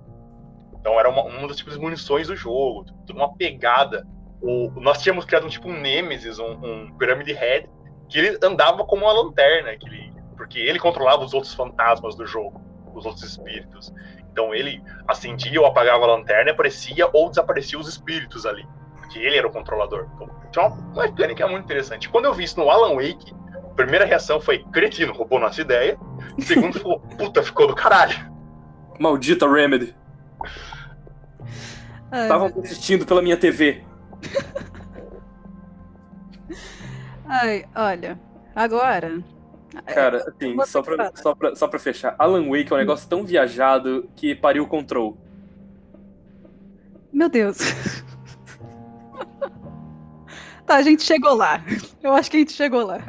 Então era uma, um dos tipos de munições do jogo, uma pegada. O, nós tínhamos criado um tipo um Nemesis, um, um Pyramid Head, que ele andava como uma lanterna, que ele, porque ele controlava os outros fantasmas do jogo, os outros espíritos. Então ele acendia ou apagava a lanterna, aparecia ou desaparecia os espíritos ali, porque ele era o controlador. Então tinha uma mecânica muito interessante. Quando eu vi isso no Alan Wake, a primeira reação foi: cretino, roubou nossa ideia. Segundo, falou: puta, ficou do caralho. Maldita Remedy. Estavam assistindo pela minha TV. ai, olha, agora. Cara, assim, só pra, só, pra, só pra fechar. Alan Wake é um negócio tão viajado que pariu o Control. Meu Deus. Tá, a gente chegou lá. Eu acho que a gente chegou lá.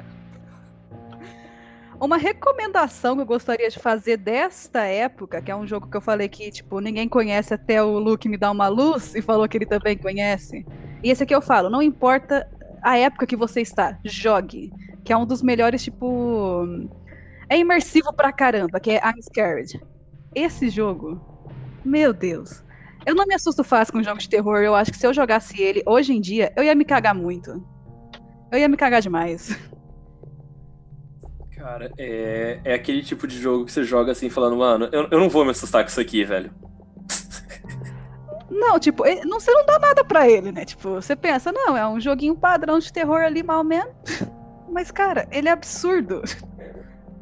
Uma recomendação que eu gostaria de fazer desta época, que é um jogo que eu falei que, tipo, ninguém conhece até o Luke me dar uma luz e falou que ele também conhece. E esse aqui eu falo, não importa a época que você está, jogue. Que é um dos melhores, tipo. É imersivo pra caramba, que é I'm Scared. Esse jogo, meu Deus. Eu não me assusto fácil com jogos de terror. Eu acho que se eu jogasse ele hoje em dia, eu ia me cagar muito. Eu ia me cagar demais. Cara, é, é aquele tipo de jogo que você joga assim, falando, mano, eu, eu não vou me assustar com isso aqui, velho. Não, tipo, ele- não, você não dá nada pra ele, né? Tipo, você pensa, não, é um joguinho padrão de terror ali, mal menos. Mas, cara, ele é absurdo.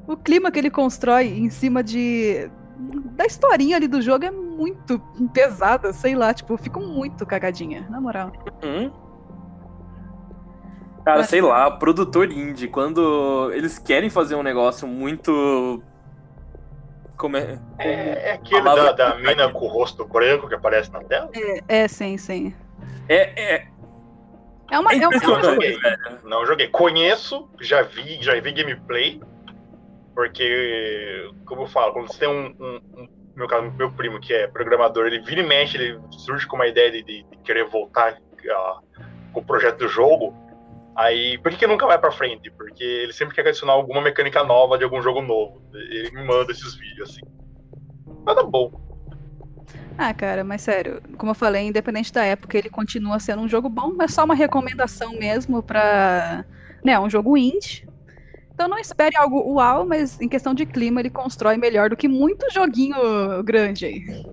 O clima que ele constrói em cima de. Da historinha ali do jogo é muito pesada, sei lá, tipo, eu fico muito cagadinha, na moral. Hum? Cara, Mas- sei lá, produtor indie, quando eles querem fazer um negócio muito. Como é? É, é aquele Palavra- da, da mina com o rosto branco que aparece na tela? É, sim, sim. É, é, É uma. é É uma, é não joguei. velho. Não joguei. Conheço, já vi, já vi gameplay, porque, como eu falo, quando você tem um, um- um- meu, caso, meu primo que é programador, ele vira e mexe, ele surge com uma ideia de, de- querer voltar ah, com o projeto do jogo. Aí, por que, que nunca vai pra frente? Porque ele sempre quer adicionar alguma mecânica nova de algum jogo novo. Ele me manda esses vídeos assim. Nada bom. Ah, cara, mas sério, como eu falei, independente da época, ele continua sendo um jogo bom, é só uma recomendação mesmo pra. Né, um jogo indie. Então não espere algo uau, mas em questão de clima ele constrói melhor do que muito joguinho grande aí.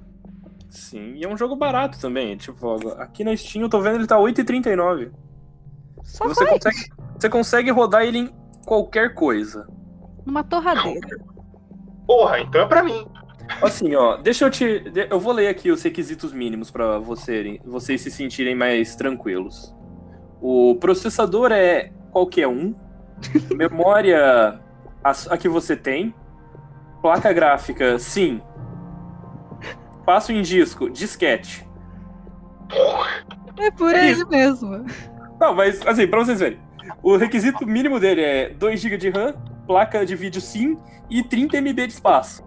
Sim, e é um jogo barato também. Tipo, aqui na Steam eu tô vendo ele tá 8,39. Só você vai consegue, você consegue rodar ele em qualquer coisa. numa torradeira. Porra, então é pra mim. Assim, ó, deixa eu te. Eu vou ler aqui os requisitos mínimos pra você, vocês se sentirem mais tranquilos. O processador é qualquer um. Memória a, a que você tem. Placa gráfica, sim. Passo em disco, disquete. É por aí isso. mesmo. Não, mas assim, pra vocês verem. O requisito mínimo dele é 2 GB de RAM, placa de vídeo sim e 30 MB de espaço.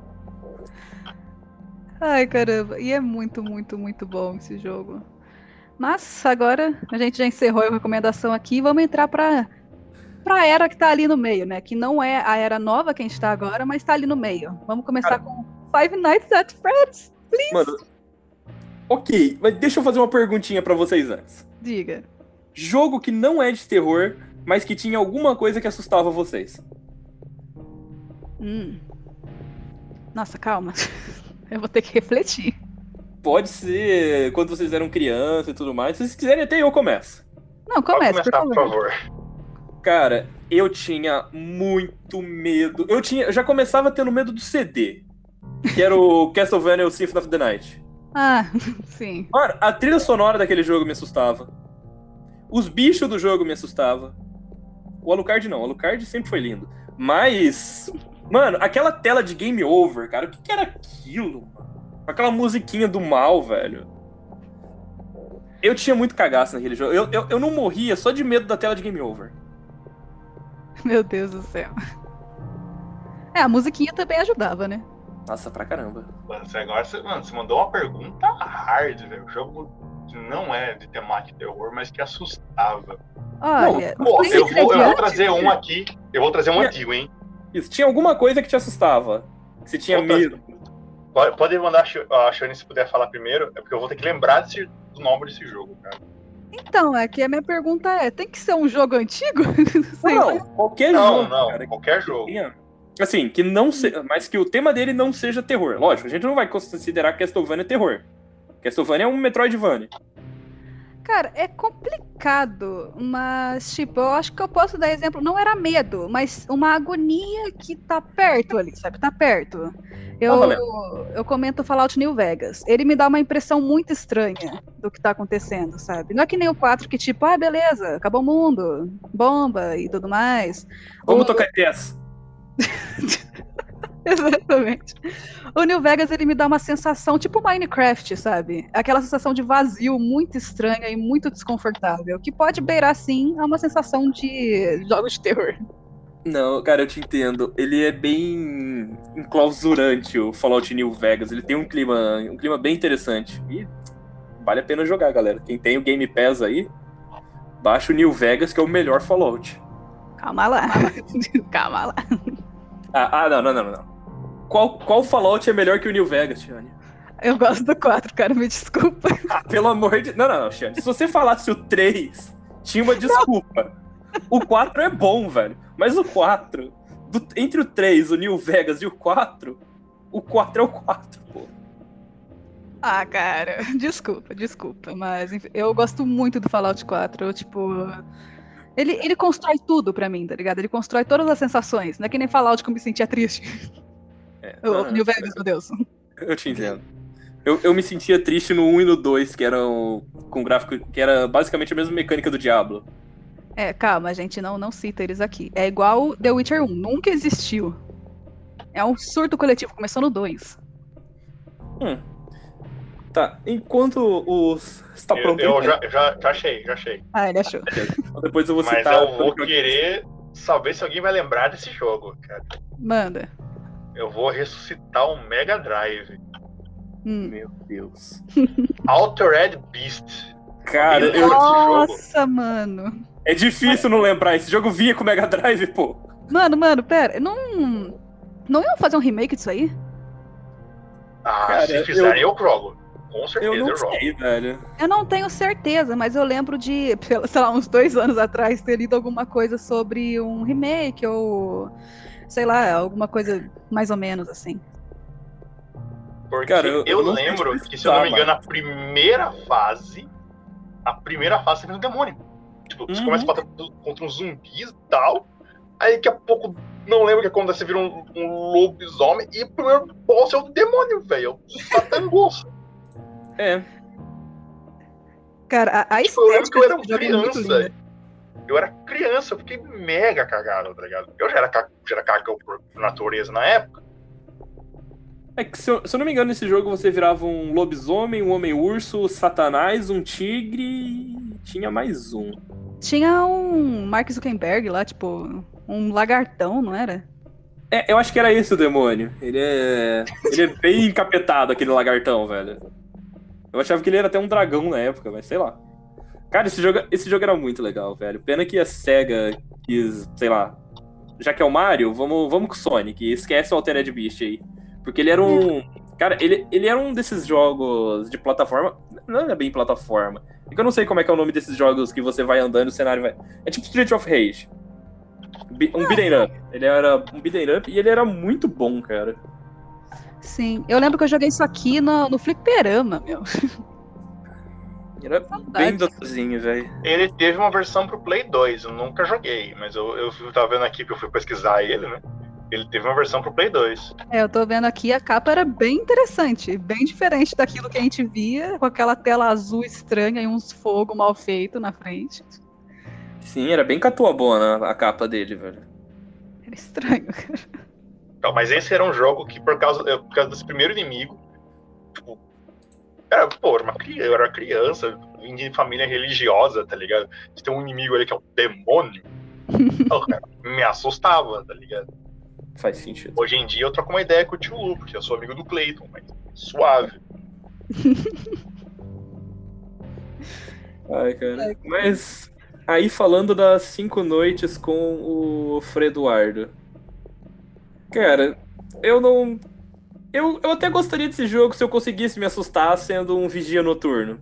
Ai, caramba. E é muito, muito, muito bom esse jogo. Mas agora a gente já encerrou a recomendação aqui. Vamos entrar para para a era que tá ali no meio, né? Que não é a era nova que a gente tá agora, mas tá ali no meio. Vamos começar Cara. com Five Nights at Freddy's, please. Mano, ok, mas deixa eu fazer uma perguntinha pra vocês antes. Diga. Jogo que não é de terror, mas que tinha alguma coisa que assustava vocês. Hum. Nossa, calma. Eu vou ter que refletir. Pode ser quando vocês eram criança e tudo mais. Se vocês quiserem, até eu começo. Não, Pode comece, por começar, por favor. Cara, eu tinha muito medo. Eu tinha, eu já começava tendo medo do CD, que era o Castlevania o Symphony of the Night. Ah, sim. Mano, a trilha sonora daquele jogo me assustava. Os bichos do jogo me assustavam. O Alucard não, o Alucard sempre foi lindo. Mas, mano, aquela tela de game over, cara, o que, que era aquilo, mano? Aquela musiquinha do mal, velho. Eu tinha muito cagaço naquele jogo. Eu, eu, eu não morria só de medo da tela de game over. Meu Deus do céu. É, a musiquinha também ajudava, né? Nossa, pra caramba. Mano, você agora você, mano, você mandou uma pergunta hard, velho. O jogo que não é de temática de terror, mas que assustava. Olha, Pô, os eu vou, eu vou trazer um aqui. Eu vou trazer um Minha- antigo, hein? Isso, tinha alguma coisa que te assustava. Que você tinha medo. Pode, mandar a Sh- a Shane se puder falar primeiro, é porque eu vou ter que lembrar desse- do nome desse jogo, cara. Então, é que a minha pergunta é: tem que ser um jogo antigo? Lá. Não, qualquer Não, jogo, não, cara, que qualquer jogo. tenha- Assim, que não se... mas que o tema dele não seja terror. Lógico, a gente não vai considerar Castlevania terror. Castlevania é um Metroidvania. Cara, é complicado, mas, tipo, eu acho que eu posso dar exemplo. Não era medo, mas uma agonia que tá perto ali, sabe? Tá perto. Eu, Fala, eu comento Fallout New Vegas. Ele me dá uma impressão muito estranha do que tá acontecendo, sabe? Não é que nem o 4 que, tipo, ah, beleza, acabou o mundo, bomba e tudo mais. Vamos O- tocar TS. Exatamente. O New Vegas ele me dá uma sensação tipo Minecraft, sabe? Aquela sensação de vazio muito estranha e muito desconfortável, que pode beirar sim a uma sensação de jogos de terror. Não, cara, eu te entendo. Ele é bem enclausurante, o Fallout New Vegas. Ele tem um clima, um clima bem interessante. E vale a pena jogar, galera. Quem tem o Game Pass aí, baixa o New Vegas, que é o melhor Fallout. Calma lá. Calma lá. Ah, ah, não, não, não, não. Qual, qual Fallout é melhor que o New Vegas, Tiane? Eu gosto do 4, cara, me desculpa. Ah, pelo amor de... Não, não, não. Se você falasse o 3, tinha uma desculpa. O 4 é bom, velho. Mas o 4, do- entre o 3, o New Vegas e o 4, o 4 é o 4, pô. Ah, cara, desculpa, desculpa, mas eu gosto muito do Fallout 4. Eu, tipo, ele, ele constrói tudo pra mim, tá ligado? Ele constrói todas as sensações. Não é que nem Fallout que eu me sentia triste. É, ah, New Vegas, meu Deus. Eu te entendo. Eu, eu me sentia triste no 1 e no 2, que eram com gráfico que era basicamente a mesma mecânica do Diablo. É, calma, gente, não, não cita eles aqui. É igual The Witcher 1, nunca existiu. É um surto coletivo, começou no 2. Hum. Tá, enquanto os. Tá Eu, pronto? eu aí? já, já, já achei, já achei. Ah, ele achou. Depois eu vou Mas citar. eu vou querer saber se alguém vai lembrar desse jogo, cara. Manda. Eu vou ressuscitar um Mega Drive. Hum. Meu Deus. Altered Beast. Cara, eu- lembra desse jogo? Nossa, mano. é difícil não lembrar. Esse jogo vinha com o Mega Drive, pô. Mano, mano, pera. Não. Não iam fazer um remake disso aí? Ah, Cara, se fizerem, eu... jogo. Com certeza Eu eu, não jogo. sei, velho. Eu não tenho certeza, mas eu lembro de, sei lá, uns dois anos atrás, ter lido alguma coisa sobre um remake ou. Sei lá, alguma coisa mais ou menos assim. Porque Cara, eu- eu, lembro que, se eu não me engano, a primeira fase. A primeira fase você vem um demônio. Tipo, você Uhum. começa a bater contra uns zumbis e tal. Aí daqui a pouco, não lembro o que acontece, você vira um, um lobisomem. E o primeiro boss é o demônio, velho. É o Satangoso. É. Cara, a, a Tipo, eu lembro que eu era é muito criança. Eu era criança, eu fiquei mega cagado, tá ligado? Eu já era, já era cagão por natureza na época. É que, se eu, se eu não me engano, nesse jogo você virava um lobisomem, um homem-urso, satanás, um tigre e tinha mais um. Tinha um Mark Zuckerberg lá, tipo, um lagartão, não era? É, eu acho que era esse o demônio. Ele é. Ele é bem encapetado, aquele lagartão, velho. Eu achava que ele era até um dragão na época, mas sei lá. Cara, esse jogo, esse jogo era muito legal, velho. Pena que a SEGA quis, sei lá. Já que é o Mario, vamos, vamos com o Sonic. Esquece o Altered Beast aí. Porque ele era um. Cara, ele, ele era um desses jogos de plataforma. Não é bem plataforma. É que eu não sei como é que é o nome desses jogos que você vai andando e o cenário vai. É tipo Street of Rage. Um beat'em up. Ele era um beat'em up e ele era muito bom, cara. Sim. Eu lembro que eu joguei isso aqui no, no Fliperama, meu. Era bem docinho, velho. Ele teve uma versão pro Play 2, eu nunca joguei, mas eu, eu tava vendo aqui que eu fui pesquisar ele, né? Ele teve uma versão pro Play 2. É, eu tô vendo aqui, a capa era bem interessante, bem diferente daquilo que a gente via, com aquela tela azul estranha e uns fogo mal feito na frente. Sim, era bem catuabona a capa dele, velho. Era estranho, cara. Então, mas esse era um jogo que, por causa, por causa desse primeiro inimigo, tipo, era, pô, uma, eu era criança, vim de família religiosa, tá ligado? De ter um inimigo ali que é um demônio. Cara, me assustava, tá ligado? Faz sentido. Hoje em dia eu troco uma ideia com o tio Lu, porque eu sou amigo do Clayton, mas suave. Ai, cara. Mas aí falando das cinco noites com o Freduardo. Cara, eu não. Eu, eu até gostaria desse jogo se eu conseguisse me assustar sendo um vigia noturno.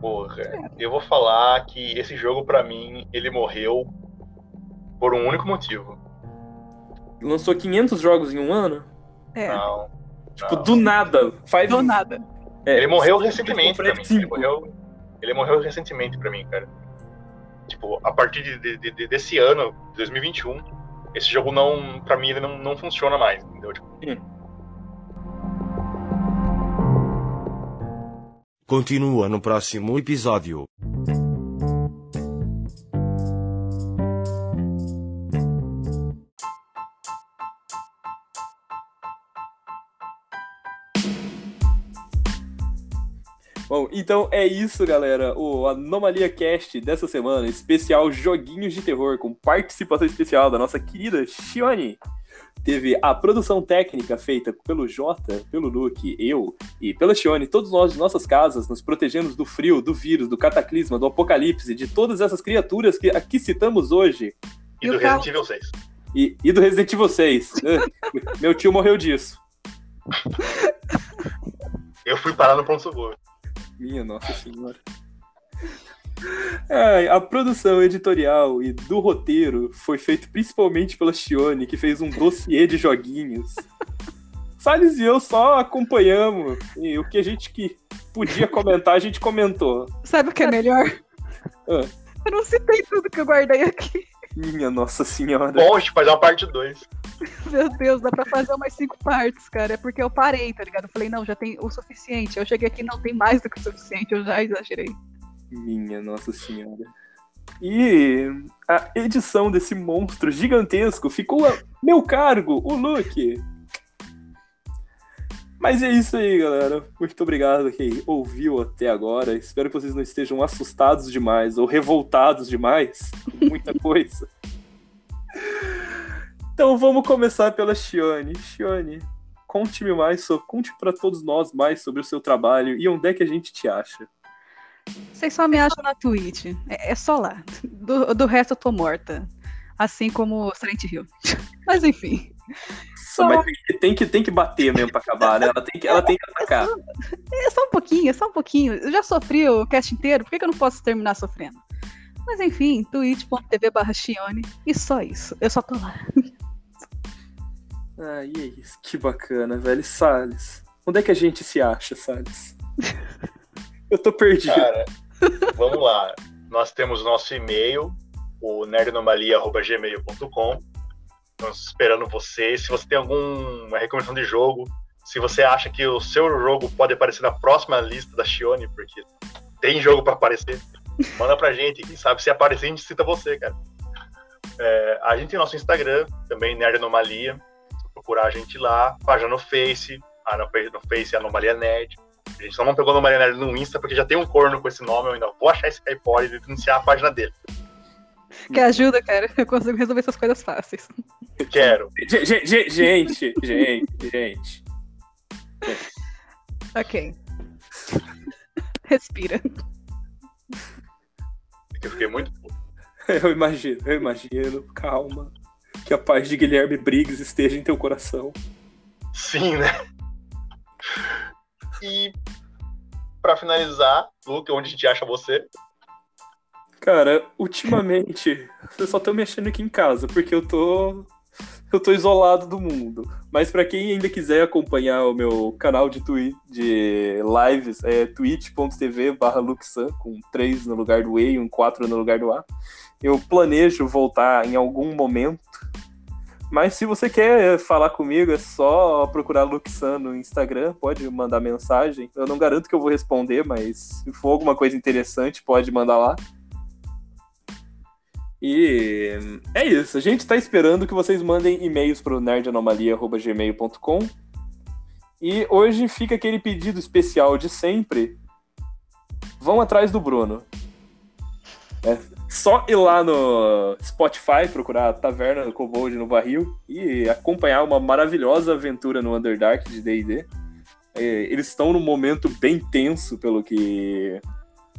Porra, eu vou falar que esse jogo, pra mim, ele morreu por um único motivo. Lançou 500 jogos em um ano? É, Não. Tipo, não. do nada. Faz do nada. É, Ele morreu eu recentemente pra mim. Ele morreu, ele morreu recentemente pra mim, cara. Tipo, a partir de, de- de- desse ano, 2021, esse jogo não, pra mim, ele não, não funciona mais, entendeu? Tipo, Continua no próximo episódio. Então é isso, galera. O Anomalia Cast dessa semana, especial Joguinhos de Terror, com participação especial da nossa querida Shione. Teve a produção técnica feita pelo Jota, pelo Luke, eu e pela Shione, todos nós de nossas casas, nos protegendo do frio, do vírus, do cataclisma, do apocalipse, de todas essas criaturas que aqui citamos hoje. e E do Resident Evil 6. E, e do Resident Evil 6. Ah, Meu tio morreu disso. Eu fui parar no pronto-socorro. Minha Nossa Senhora. Ai, a produção editorial e do roteiro foi feito principalmente pela Chione, que fez um dossiê de joguinhos. Salles e eu só acompanhamos. E o que a gente que podia comentar, a gente comentou. Sabe o que é melhor? Ah. Eu não citei tudo que eu guardei aqui. Minha Nossa Senhora. Bom, a gente faz uma parte 2. Meu Deus, dá pra fazer umas cinco partes, cara. É porque eu parei, tá ligado? Eu falei, não, já tem o suficiente. Eu cheguei aqui, não tem mais do que o suficiente, eu já exagerei. Minha Nossa Senhora. E a edição desse monstro gigantesco ficou a meu cargo, o Luke. Mas é isso aí, galera. Muito obrigado a quem ouviu até agora. Espero que vocês não estejam assustados demais ou revoltados demais com muita coisa. Então vamos começar pela Shione. Shione, conte-me mais, so- conte para todos nós mais sobre o seu trabalho e onde é que a gente te acha. Vocês só me acham na Twitch. É, é só lá. Do, do resto eu tô morta. Assim como Silent Hill. Mas enfim. Só, Mas tem que, tem que, bater mesmo pra acabar, né? Ela tem que, ela tem que atacar. é só um pouquinho, é só um pouquinho. Eu já sofri o cast inteiro, por que, que eu não posso terminar sofrendo? Mas enfim, twitch.tv barra Chione. E só isso. Eu só tô lá. Ah, e é isso. Que bacana, velho. Salles. Onde é que a gente se acha, Salles? Eu tô perdido. Cara, vamos lá. Nós temos o nosso e-mail, o nerdanomalia.gmail.com. Estamos esperando você. Se você tem alguma recomendação de jogo, se você acha que o seu jogo pode aparecer na próxima lista da Shione, porque tem jogo pra aparecer, manda pra gente. Quem sabe se aparecer, a gente cita você, cara. É, a gente tem nosso Instagram, também Nerdanomalia. Procurar a gente lá. Página no Face, ah, no Face no Face Anomalia Nerd. A gente só não pegou no Marianelli no Insta porque já tem um corno com esse nome. Eu ainda vou achar esse caipora e denunciar a página dele. Quer ajuda, cara? Eu consigo resolver essas coisas fáceis. Quero. Ge- ge- ge- Gente, gente, gente. Ok. Respira. Eu fiquei muito. Eu imagino, eu imagino. Calma. Que a paz de Guilherme Briggs esteja em teu coração. Sim, né? E pra finalizar, Luke, onde a gente acha você? Cara, ultimamente, eu só tô mexendo aqui em casa, porque eu tô. Eu tô isolado do mundo. Mas pra quem ainda quiser acompanhar o meu canal de, twi de lives, é twitch.tv barra Luxan, com 3 no lugar do E e um 4 no lugar do A. Eu planejo voltar em algum momento. Mas se você quer falar comigo, é só procurar Luxan no Instagram, pode mandar mensagem. Eu não garanto que eu vou responder, mas se for alguma coisa interessante, pode mandar lá. E é isso. A gente tá esperando que vocês mandem e-mails pro nerdanomalia.gmail.com. E hoje fica aquele pedido especial de sempre. Vão atrás do Bruno. É só ir lá no Spotify, procurar a Taverna do Kobold no Barril e acompanhar uma maravilhosa aventura no Underdark de D&D. É, eles estão num momento bem tenso pelo que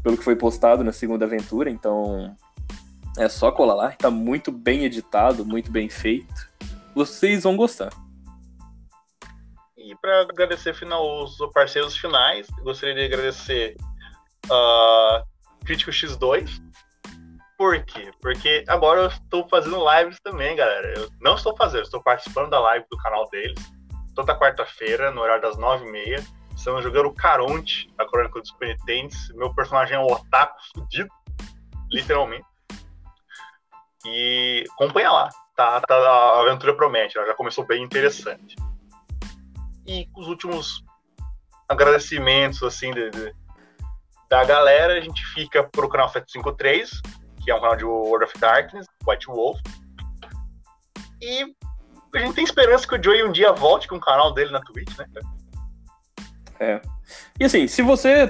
pelo que foi postado na segunda aventura, então é só colar lá, tá muito bem editado, muito bem feito. Vocês vão gostar. E para agradecer final, os parceiros finais, gostaria de agradecer a Crítico X2. Por quê? Porque agora eu estou fazendo lives também, galera. Eu não estou fazendo, estou participando da live do canal deles. Toda quarta-feira, no horário das 9h30. Estamos jogando o Caronte, a Crônica dos Penitentes. Meu personagem é um otaku fudido, literalmente. E acompanha lá. Tá, tá, a aventura promete, ela já começou bem interessante. E os últimos agradecimentos, assim, de, de- da galera, a gente fica pro canal 753, que é um canal de World of Darkness, White Wolf. E a gente tem esperança que o Joey um dia volte com o canal dele na Twitch, né? cara? E assim, se você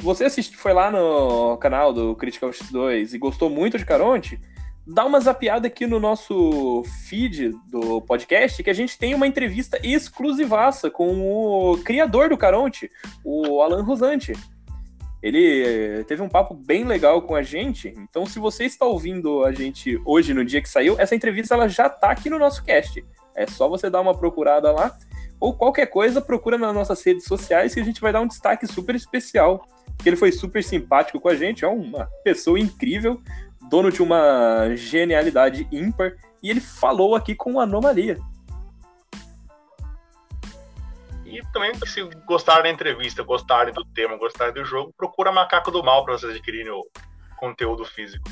você assiste, foi lá no canal do Critical X2 e gostou muito de Caronte, dá uma zapiada aqui no nosso feed do podcast que a gente tem uma entrevista exclusivaça com o criador do Caronte, o Alan Rosante. Ele teve um papo bem legal com a gente, então se você está ouvindo a gente hoje no dia que saiu, essa entrevista ela já tá aqui no nosso cast. É só você dar uma procurada lá ou qualquer coisa, procura nas nossas redes sociais que a gente vai dar um destaque super especial. Porque ele foi super simpático com a gente, é uma pessoa incrível, dono de uma genialidade ímpar, e ele falou aqui com anomalia. E também, se gostarem da entrevista, gostarem do tema, gostarem do jogo, procura Macaco do Mal para vocês adquirirem o conteúdo físico.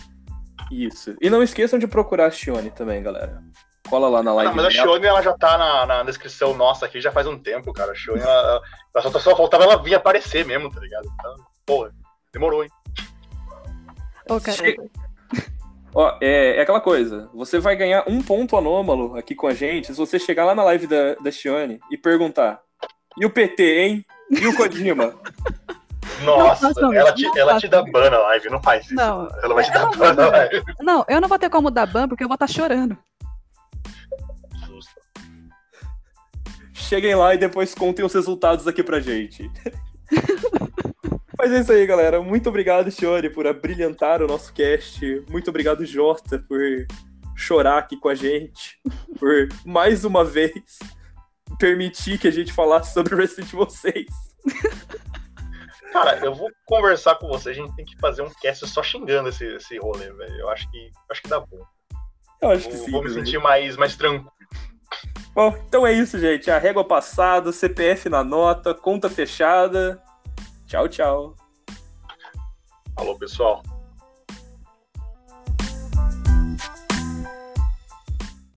Isso. E não esqueçam de procurar a Shione também, galera. Cola lá na live. Não, mas a. Shione ela já tá na, na descrição nossa aqui já faz um tempo, cara. A Shione, ela, ela só, só faltava ela vir aparecer mesmo, tá ligado? Então, porra, demorou, hein? Ô, cara. Ó, é, é aquela coisa. Você vai ganhar um ponto anômalo aqui com a gente se você chegar lá na live da, da Shione e perguntar: e o PT, hein? E o Kojima? Nossa, façam ela, te, não ela te dá ban na live, não faz isso. Não, Ela vai te dar não ban na live. Não, eu não vou ter como dar ban porque eu vou estar chorando. Justo. Cheguem lá e depois contem os resultados aqui pra gente. Mas é isso aí, galera. Muito obrigado, Shione, por abrilhantar o nosso cast. Muito obrigado, Jota, por chorar aqui com a gente. Por, mais uma vez, permitir que a gente falasse sobre o Resident Evil 6. Cara, eu vou conversar com você. A gente tem que fazer um cast só xingando esse, esse rolê, velho. Eu acho que, acho que dá bom. Eu acho que Vou, sim. vou me sentir mais, mais tranquilo. Bom, então é isso, gente. A régua passada, CPF na nota, conta fechada. Tchau, tchau. Falou, pessoal.